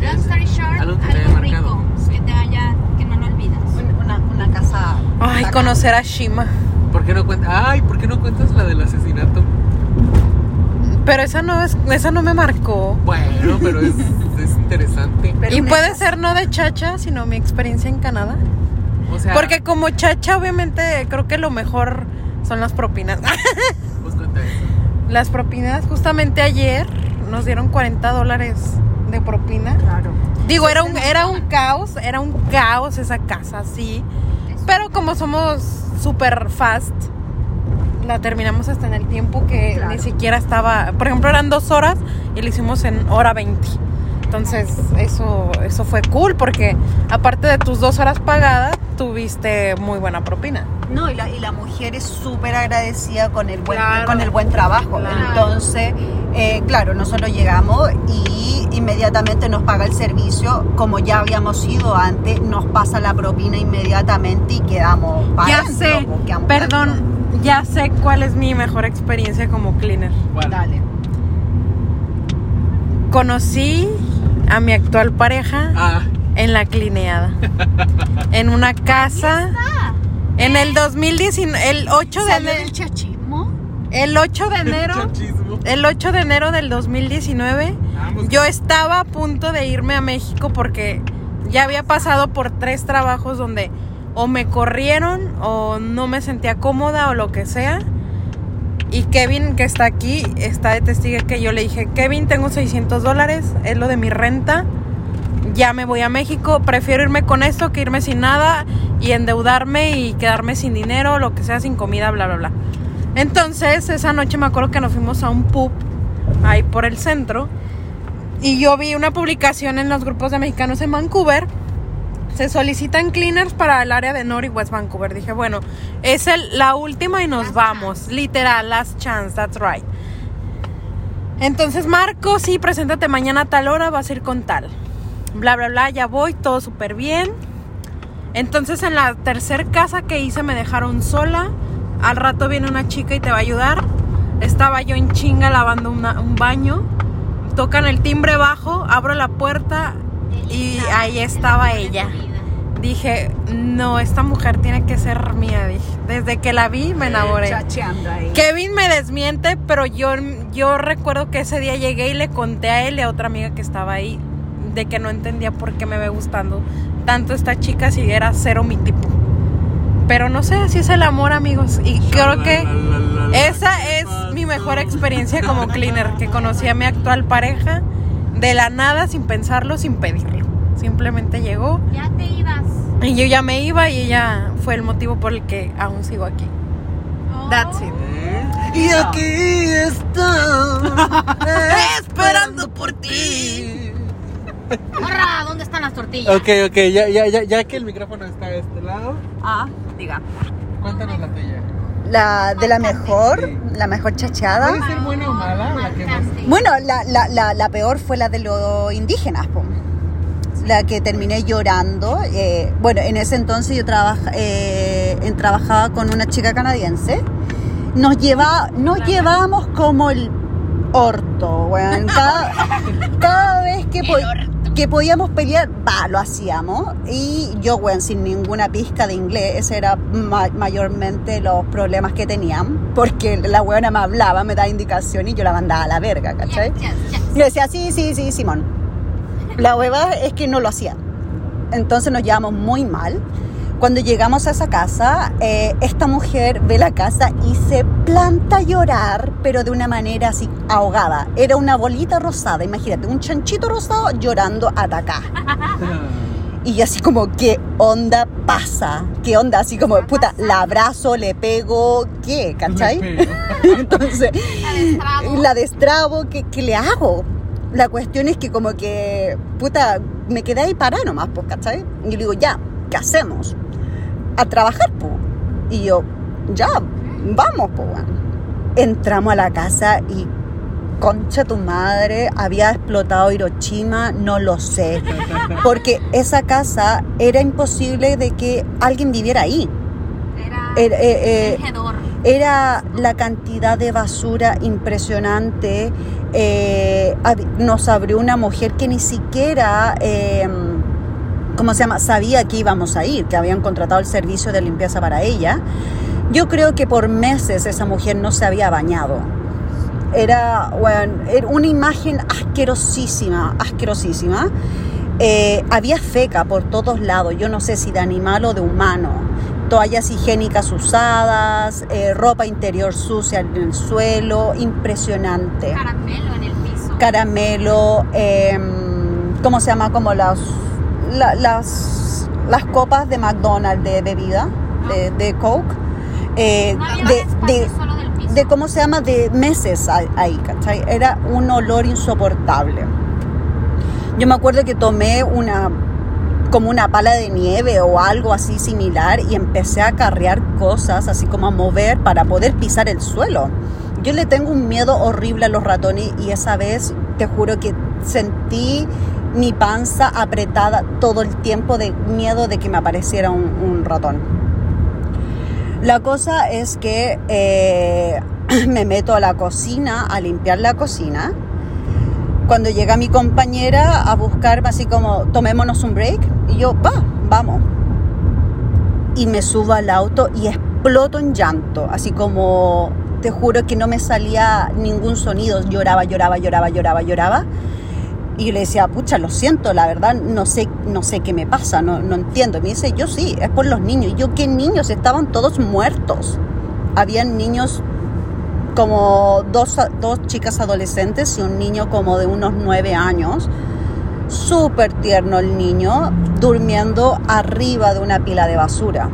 Long story short, Algo que te haya marcado, rico, sí. que te vaya, que no lo olvidas. Una, una casa. ay, conocer a Shima. ¿Por qué no cuentas? Ay, ¿por qué no cuentas la del asesinato? Pero esa no es, esa no me marcó. Bueno, pero es, es interesante. Pero y una puede ser no de chacha, sino mi experiencia en Canadá. O sea, Porque como chacha, obviamente, creo que lo mejor son las propinas. pues cuenta eso. Las propinas, justamente ayer nos dieron 40 dólares de propina. Claro. Digo, era un, era un caos, era un caos esa casa, sí. Pero como somos super fast, la terminamos hasta en el tiempo que Claro. ni siquiera estaba. Por ejemplo, eran dos horas y lo hicimos en hora 20. Entonces, eso, eso fue cool porque aparte de tus dos horas pagadas, tuviste muy buena propina. No, y la, y la mujer es súper agradecida con el buen, Claro. con el buen trabajo. Claro. Entonces, eh, claro, nosotros llegamos y inmediatamente nos paga el servicio. Como ya habíamos ido antes, nos pasa la propina inmediatamente y quedamos Ya adentro, sé, pues, quedamos perdón, ya sé cuál es mi mejor experiencia como cleaner. Dale. Conocí a mi actual pareja Ah, en la clineada. en una casa. En el 2019, el 8 de ¿Salió enero, del chachismo? el 8 de enero, el 8 de enero del 2019, Ah, pues, yo estaba a punto de irme a México porque ya había pasado por tres trabajos donde o me corrieron o no me sentía cómoda o lo que sea. Y Kevin, que está aquí, está de testigo que yo le dije, Kevin, tengo 600 dólares, es lo de mi renta, ya me voy a México, prefiero irme con esto que irme sin nada y endeudarme y quedarme sin dinero, lo que sea, sin comida, bla, bla, bla. Entonces, esa noche me acuerdo que nos fuimos a un pub ahí por el centro y yo vi una publicación en los grupos de mexicanos en Vancouver. Se solicitan cleaners para el área de North y West Vancouver. Dije, bueno, es el- la última y nos vamos. Literal, last chance, that's right. Entonces, Marco, sí, preséntate mañana a tal hora, vas a ir con tal. Bla, bla, bla, ya voy, todo súper bien. Entonces, en la tercer casa que hice me dejaron sola. Al rato viene una chica y te va a ayudar. Estaba yo en chinga lavando una- un baño. Tocan el timbre bajo, abro la puerta y ahí estaba ella. Dije, no, esta mujer tiene que ser mía. Dije, desde que la vi me enamoré. Kevin me desmiente, pero yo, yo recuerdo que ese día llegué y le conté a él y a otra amiga que estaba ahí de que no entendía por qué me ve gustando tanto esta chica si era cero mi tipo. Pero no sé, así es el amor, amigos. Y creo que esa es mi mejor experiencia como cleaner, que conocí a mi actual pareja de la nada, sin pensarlo, sin pedirlo. Simplemente llegó Ya te ibas. y yo ya me iba y ella fue el motivo por el que aún sigo aquí. That's it. Y aquí está esperando por ti. Morra, ¿dónde están las tortillas? Ok, ok, ya, ya, ya, ya que el micrófono está de este lado, Ah, diga. cuéntanos la tuya. La de la mejor, Sí. la mejor chacheada. ¿Puede ser buena o mala? La que más. Bueno, la, la, la, la peor fue la de los indígenas, po. la que terminé llorando. eh, bueno, en ese entonces yo eh, en- trabajaba con una chica canadiense. Nos, lleva, nos llevábamos como el orto, weón. Cada, cada vez que, que podíamos pelear, va, lo hacíamos. Y yo, weón, sin ninguna pizca de inglés, ese era ma- mayormente los problemas que tenían. Porque la weona me hablaba, me daba indicación y yo la mandaba a la verga, ¿cachai? Yes, yes, yes. Y yo decía, sí, sí, sí, Simón. La hueva es que no lo hacía. Entonces nos llevamos muy mal. Cuando llegamos a esa casa, eh, esta mujer ve la casa y se planta a llorar, pero de una manera así ahogada. Era una bolita rosada, imagínate, un chanchito rosado llorando atacá. Y yo así como, ¿qué onda pasa? ¿Qué onda? Así como, puta, la abrazo, le pego, ¿qué? ¿Cachai? Entonces, La destrabo. la destrabo, ¿qué, qué le hago? La cuestión es que como que, puta, me quedé ahí parada nomás, pues, ¿cachai? Y yo le digo, ya, ¿qué hacemos? A trabajar, pues. Y yo, ya, vamos, bueno. Entramos a la casa y, concha tu madre, había explotado Hiroshima, no lo sé. Porque esa casa era imposible de que alguien viviera ahí. Era Era, eh, eh, era la cantidad de basura impresionante. Eh, nos abrió una mujer que ni siquiera, eh, ¿cómo se llama? Sabía que íbamos a ir, que habían contratado el servicio de limpieza para ella. Yo creo que por meses esa mujer no se había bañado. Era, bueno, era una imagen asquerosísima, asquerosísima. Eh, había feca por todos lados, yo no sé si de animal o de humano. Toallas higiénicas usadas, eh, ropa interior sucia en el suelo, impresionante. Caramelo en el piso. Caramelo, eh, ¿cómo se llama? Como las, la- las, las copas de McDonald's de bebida, de, de Coke. Eh, no de, de- de cómo se llama, de meses ahí, ¿cachai? Era un olor insoportable. Yo me acuerdo que tomé una como una pala de nieve o algo así similar y empecé a carrear cosas, así como a mover para poder pisar el suelo. Yo le tengo un miedo horrible a los ratones y esa vez te juro que sentí mi panza apretada todo el tiempo de miedo de que me apareciera un, ratón. La cosa es que eh, me meto a la cocina a limpiar la cocina. Cuando llega mi compañera a buscarme así como, tomémonos un break, y yo, va, vamos. Y me subo al auto y exploto en llanto, así como, te juro que no me salía ningún sonido, lloraba, lloraba, lloraba, lloraba, lloraba. Y yo le decía, pucha, lo siento, la verdad, no sé, no sé qué me pasa, no, no entiendo. Y me dice, yo sí, es por los niños. Y yo, ¿qué niños? Estaban todos muertos. Habían niños como dos, dos chicas adolescentes y un niño como de unos nueve años. Súper tierno el niño, durmiendo arriba de una pila de basura.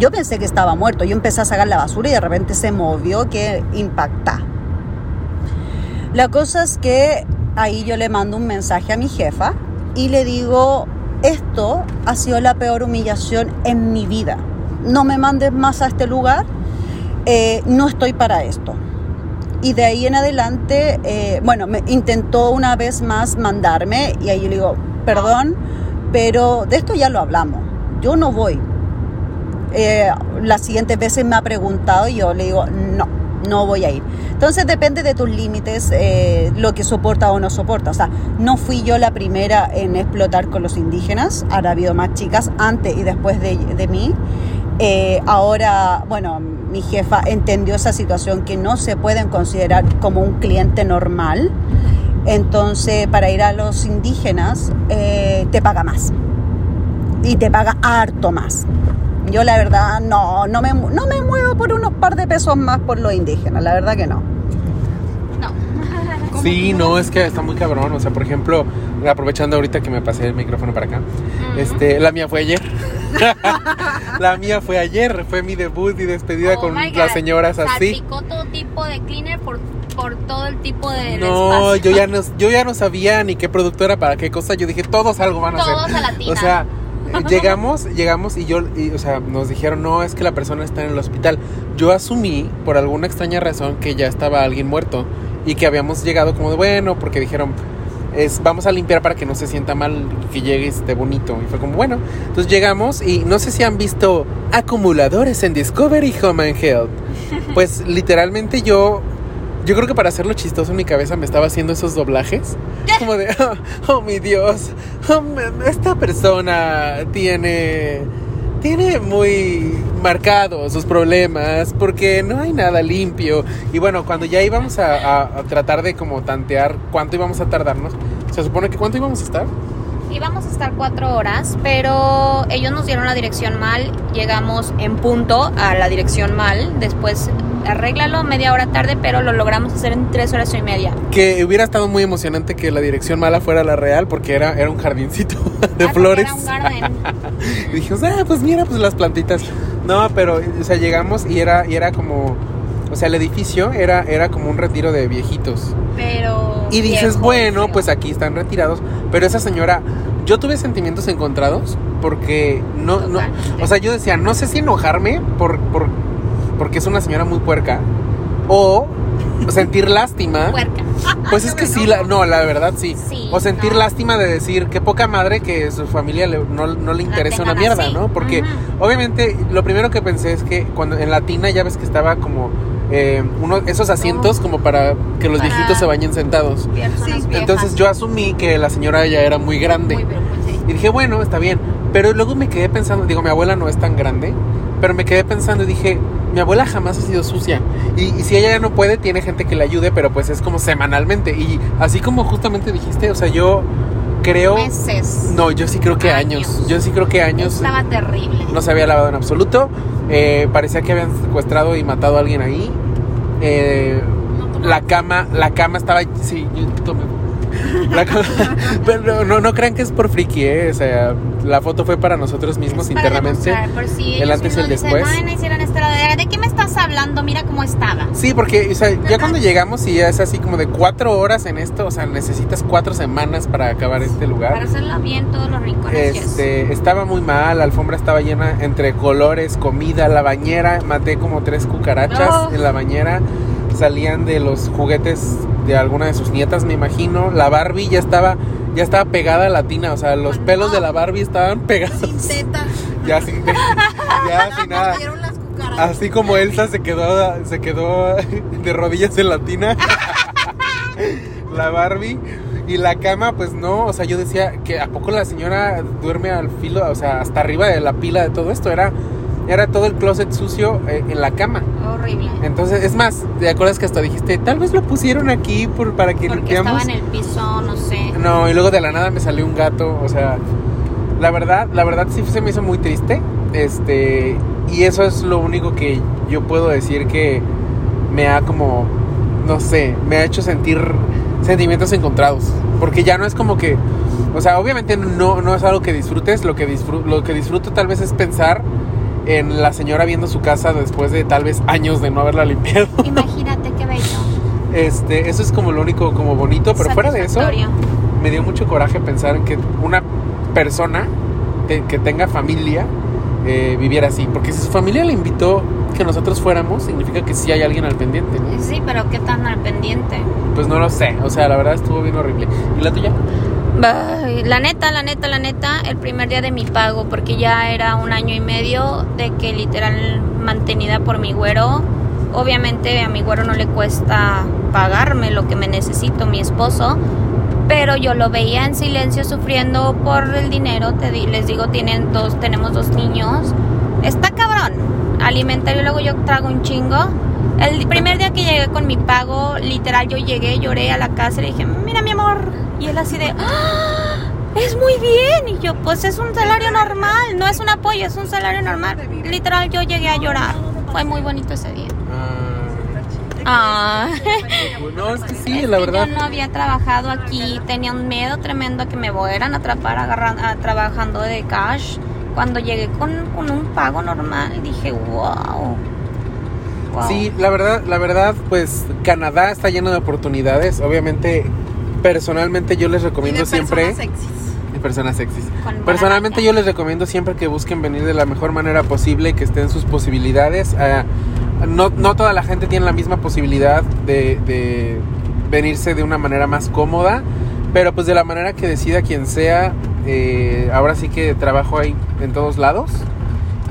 Yo pensé que estaba muerto. Yo empecé a sacar la basura y de repente se movió que impacta. La cosa es que ahí yo le mando un mensaje a mi jefa y le digo, esto ha sido la peor humillación en mi vida. No me mandes más a este lugar. eh, no estoy para esto. Y de ahí en adelante, eh, bueno, me intentó una vez más mandarme y ahí yo le digo, perdón, pero de esto ya lo hablamos. Yo no voy. Eh, las siguientes veces me ha preguntado y yo le digo, no, voy a ir. Entonces depende de tus límites, eh, lo que soporta o no soporta. O sea, no fui yo la primera en explotar con los indígenas, ahora ha habido más chicas antes y después de, de mí. Eh, ahora, bueno, mi jefa entendió esa situación que no se pueden considerar como un cliente normal. Entonces, para ir a los indígenas, eh, te paga más. Y te paga harto más. Yo la verdad no, no me, no me muevo por unos par de pesos más por los indígenas, la verdad que no. No. Sí, no, es que está muy cabrón. O sea, por ejemplo, aprovechando ahorita que me pasé el micrófono para acá, este, la mía fue ayer. la mía fue ayer, fue mi debut y despedida Oh con las señoras así. Salpicó todo tipo de cleaner por, por todo el tipo de, No, yo ya no, yo ya no sabía ni qué producto era para qué cosa. Yo dije, todos algo van a hacer. Todos a la tina. O sea, llegamos, llegamos y yo, o sea, nos dijeron, no, es que la persona está en el hospital. Yo asumí, por alguna extraña razón, que ya estaba alguien muerto y que habíamos llegado como de, bueno, porque dijeron, es, vamos a limpiar para que no se sienta mal, que llegue y esté bonito. Y fue como, bueno, entonces llegamos y no sé si han visto acumuladores en Discovery Home and Health. Pues literalmente yo yo creo que para hacerlo chistoso en mi cabeza me estaba haciendo esos doblajes. Como de, oh, oh, mi Dios, oh, esta persona tiene, tiene muy marcados sus problemas porque no hay nada limpio. Y bueno, cuando ya íbamos a, a- a tratar de como tantear cuánto íbamos a tardarnos, se supone que cuánto íbamos a estar. Íbamos a estar cuatro horas, pero ellos nos dieron la dirección mal. Llegamos en punto a la dirección mal. Después arréglalo media hora tarde, pero lo logramos hacer en tres horas y media. Que hubiera estado muy emocionante que la dirección mala fuera la real porque era, era un jardincito de Ah, flores. Era un garden. Y dijimos, ah, pues mira, pues las plantitas. No, pero, o sea, llegamos y era, y era como, o sea, el edificio era, era como un retiro de viejitos. Pero. Y dices, viejo, bueno, feo. pues aquí están retirados. Pero esa señora, yo tuve sentimientos encontrados porque no, no, o sea, yo decía, no sé si enojarme por, por, porque es una señora muy puerca o sentir lástima. Puerca. Pues es que sí, la, no, la verdad sí. Sí, o sentir no. lástima de decir qué poca madre que su familia le- no, no le interesa una mierda, así. ¿no? Porque obviamente lo primero que pensé es que cuando en la tina ya ves que estaba como eh, uno, esos asientos como para que los Para- viejitos se bañen sentados. Viejas. Entonces yo asumí que la señora ya era muy grande. Muy, sí. Y dije, bueno, está bien. Pero luego me quedé pensando, digo, mi abuela no es tan grande, pero me quedé pensando y dije, mi abuela jamás ha sido sucia. Y, y si ella ya no puede, tiene gente que le ayude, pero pues es como semanalmente. Y así como justamente dijiste, o sea, yo creo... Meses. No, yo sí creo que años. Años. Yo sí creo que años Estaba terrible. no se había lavado en absoluto. Eh, parecía que habían secuestrado y matado a alguien ahí. Eh, la cama, la cama estaba. Sí, yo tomé. Pero no, no crean que es por friki, ¿eh? O sea, la foto fue para nosotros mismos para internamente. por si el antes y el dicen, después. "Ay, no hicieron ladera". ¿De qué me estás hablando? Mira cómo estaba. Sí, porque o sea, ya cuando llegamos y es así como de cuatro horas en esto, o sea, necesitas cuatro semanas para acabar este lugar. Para hacerlo bien todos los rincones. Este, estaba muy mal, la alfombra estaba llena entre colores, comida, la bañera, maté como tres cucarachas No. en la bañera, salían de los juguetes de alguna de sus nietas, me imagino. La Barbie ya estaba, ya estaba pegada a la tina, o sea, los pelos de la Barbie estaban pegados. Teta. Ya sin, ya sin nada. Así como Elsa se quedó, se quedó de rodillas en la tina. la Barbie. Y la cama, pues no, o sea, yo decía que a poco la señora duerme al filo, o sea, hasta arriba de la pila de todo esto. Era, era todo el closet sucio eh, en la cama. Horrible. Entonces, es más, ¿te acuerdas que hasta dijiste, tal vez lo pusieron aquí por, para que Porque limpiamos? estaba en el piso, no sé. No, y luego de la nada me salió un gato, o sea, la verdad, la verdad sí se me hizo muy triste, este, y eso es lo único que yo puedo decir que me ha como, no sé, me ha hecho sentir sentimientos encontrados, porque ya no es como que, o sea, obviamente no, no es algo que disfrutes, lo que, disfruto, lo que disfruto tal vez es pensar en la señora viendo su casa después de tal vez años de no haberla limpiado. Imagínate qué bello. Este, eso es como lo único como bonito, pero fuera de eso, me dio mucho coraje pensar en que una persona que, que tenga familia eh, viviera así, porque si su familia le invitó que nosotros fuéramos, significa que sí hay alguien al pendiente, ¿no? Sí, pero qué tan al pendiente. Pues no lo sé, o sea, la verdad estuvo bien horrible. ¿Y la tuya? La neta, la neta, la neta, el primer día de mi pago, porque ya era un año y medio de que literal mantenida por mi güero. Obviamente a mi güero no le cuesta pagarme lo que me necesito, mi esposo, pero yo lo veía en silencio sufriendo por el dinero. Te di- les digo, tienen dos, tenemos dos niños. Está cabrón. Alimentario, luego yo trago un chingo. El primer día que llegué con mi pago, literal, yo llegué, lloré a la casa y le dije, mira mi amor. Y él así de, "Ah, es muy bien. Y yo, pues es un salario normal, no es un apoyo, es un salario normal. Literal, yo llegué a llorar. Fue muy bonito ese día. Ah. no, es que sí, Es la que verdad. Yo no había trabajado aquí, tenía un miedo tremendo a que me fueran a atrapar agarran- a- trabajando de cash. Cuando llegué con, con un pago normal, dije, wow. Wow. Sí, la verdad, la verdad, pues Canadá está lleno de oportunidades. Obviamente, personalmente yo les recomiendo siempre. Personas sexys. Con Personalmente barata. yo les recomiendo siempre que busquen venir de la mejor manera posible, que estén sus posibilidades. Ah, no, no toda la gente tiene la misma posibilidad de, de venirse de una manera más cómoda, pero pues de la manera que decida quien sea, eh, ahora sí que trabajo ahí en todos lados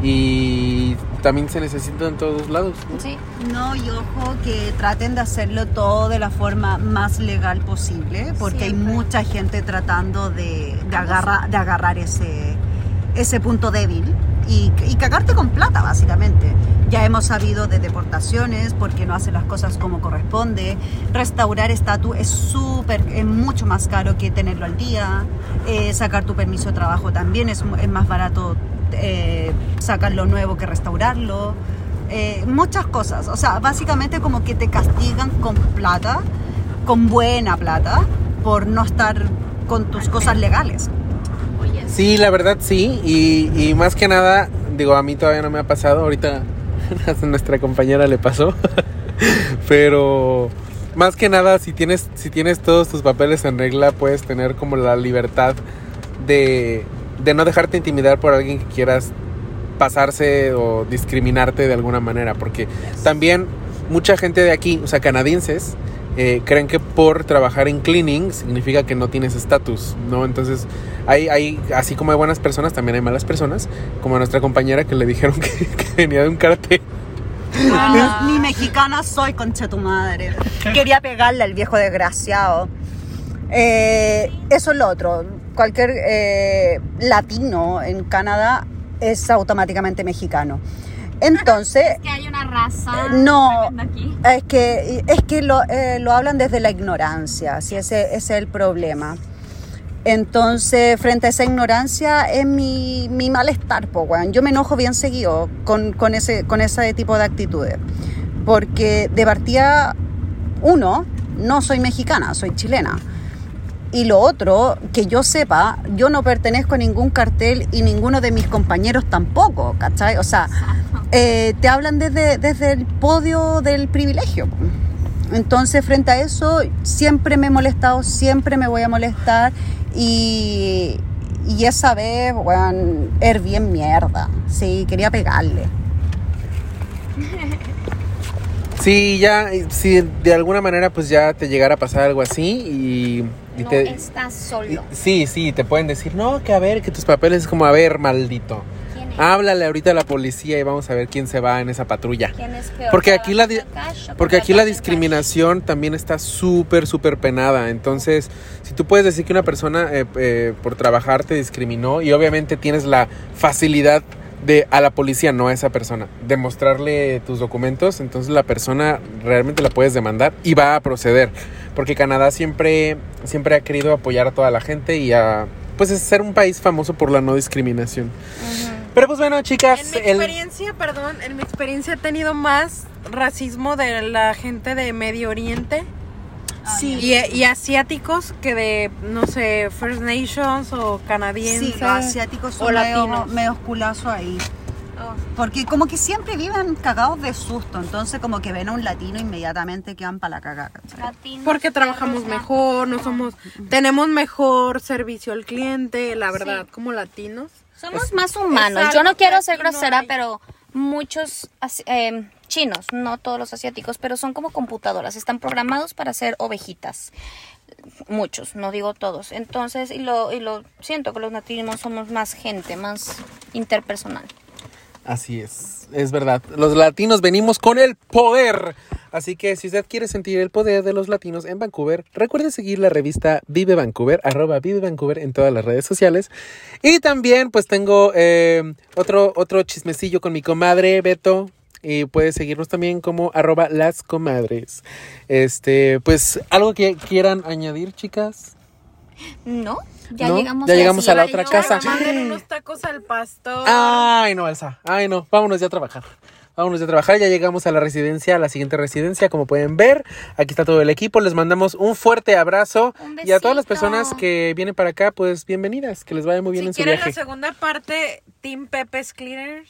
y también se necesita en todos lados. ¿no? Sí. No, y ojo que traten de hacerlo todo de la forma más legal posible, porque hay mucha gente tratando de, de, agarra- de agarrar ese, ese punto débil y, y cagarte con plata, básicamente. Ya hemos sabido de deportaciones porque no hacen las cosas como corresponde. Restaurar estatus es súper, es mucho más caro que tenerlo al día. Eh, sacar tu permiso de trabajo también es, es más barato eh, sacarlo nuevo que restaurarlo. Eh, muchas cosas. O sea, básicamente como que te castigan con plata, con buena plata, por no estar con tus cosas legales. Sí, la verdad sí, y, y más que nada, digo, a mí todavía no me ha pasado, ahorita a nuestra compañera le pasó, pero más que nada, si tienes, si tienes todos tus papeles en regla, puedes tener como la libertad de, de no dejarte intimidar por alguien que quieras pasarse o discriminarte de alguna manera, porque también mucha gente de aquí, o sea, canadienses, eh, creen que por trabajar en cleaning significa que no tienes estatus, ¿no? Entonces, hay, hay, así como hay buenas personas, también hay malas personas, como a nuestra compañera que le dijeron que, que venía de un cartel. Ah, Ni mexicana soy, concha tu madre. Quería pegarle al viejo desgraciado. Eh, eso es lo otro. Cualquier eh, latino en Canadá es automáticamente mexicano. Entonces, es que hay una raza. No. tremenda aquí. es que, es que lo, eh, lo hablan desde la ignorancia, si ese, ese es el problema. Entonces, frente a esa ignorancia es mi, mi malestar, po, weón. Yo me enojo bien seguido con, con, ese, con ese tipo de actitudes. Porque de partida, uno, no soy mexicana, soy chilena. Y lo otro, que yo sepa, yo no pertenezco a ningún cartel y ninguno de mis compañeros tampoco, ¿cachai? O sea, eh, te hablan desde, desde el podio del privilegio. Entonces, frente a eso, siempre me he molestado, siempre me voy a molestar y, y esa vez, weón, er bien mierda. Sí, quería pegarle. Sí, ya, si de alguna manera pues ya te llegara a pasar algo así y, y No te... estás y- solo. sí, sí, te pueden decir, no, que a ver, que tus papeles es como, a ver, maldito. ¿Quién es? Háblale ahorita a la policía y vamos a ver quién se va en esa patrulla. ¿Quién es peor? Porque aquí la di- ¿Trabajas en cash o Porque aquí la cash? discriminación también está súper, súper penada. Entonces, si tú puedes decir que una persona eh, eh, por trabajar te discriminó y obviamente tienes la facilidad de a la policía, no a esa persona, demostrarle tus documentos, entonces la persona realmente la puedes demandar y va a proceder. Porque Canadá siempre, siempre ha querido apoyar a toda la gente y a pues es ser un país famoso por la no discriminación. Pero pues bueno, chicas, En mi el- experiencia, perdón, en mi experiencia he tenido más racismo de la gente de Medio Oriente Sí, y, y asiáticos que de, no sé, First Nations o canadienses. sí, los asiáticos o medio, latinos. medio culazo ahí. Porque como que siempre viven cagados de susto, entonces como que ven a un latino inmediatamente quedan para la cagada. Porque trabajamos mejor, no somos, tenemos mejor servicio al cliente, la verdad, como latinos. Somos más humanos. Yo no quiero que ser grosera, hay. pero muchos eh, chinos, no todos los asiáticos, pero son como computadoras. Están programados para ser ovejitas. Muchos, no digo todos. Entonces, y lo, y lo siento que los nativos somos más gente, más interpersonal. Así es, es verdad. Los latinos venimos con el poder. Así que si usted quiere sentir el poder de los latinos en Vancouver, recuerde seguir la revista Vive Vancouver, arroba Vive Vancouver en todas las redes sociales. Y también pues tengo eh, otro, otro chismecillo con mi comadre Beto. Y puede seguirnos también como arroba las comadres. Este, pues algo que quieran añadir, chicas. ¿No? Ya ¿No? llegamos Ya a llegamos a la otra casa. Manden unos tacos al pastor. Ay, no, Elsa. Ay, no. Vámonos ya a trabajar. Vámonos ya a trabajar. Ya llegamos a la residencia, a la siguiente residencia, como pueden ver. Aquí está todo el equipo. Les mandamos un fuerte abrazo. Un Y a todas las personas que vienen para acá, pues bienvenidas. Que les vaya muy bien si en su quieren viaje. la segunda parte, Team Pepe's Cleaners,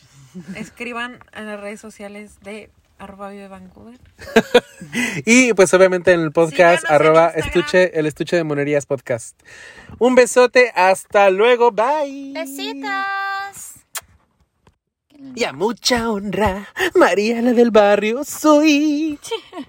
escriban en las redes sociales de arroba Vive Vancouver. Y pues obviamente en el podcast, Síganos arroba estuche, el estuche de monerías podcast. Un besote. Hasta luego. Bye. Besitos. Y a mucha honra, María la del barrio soy.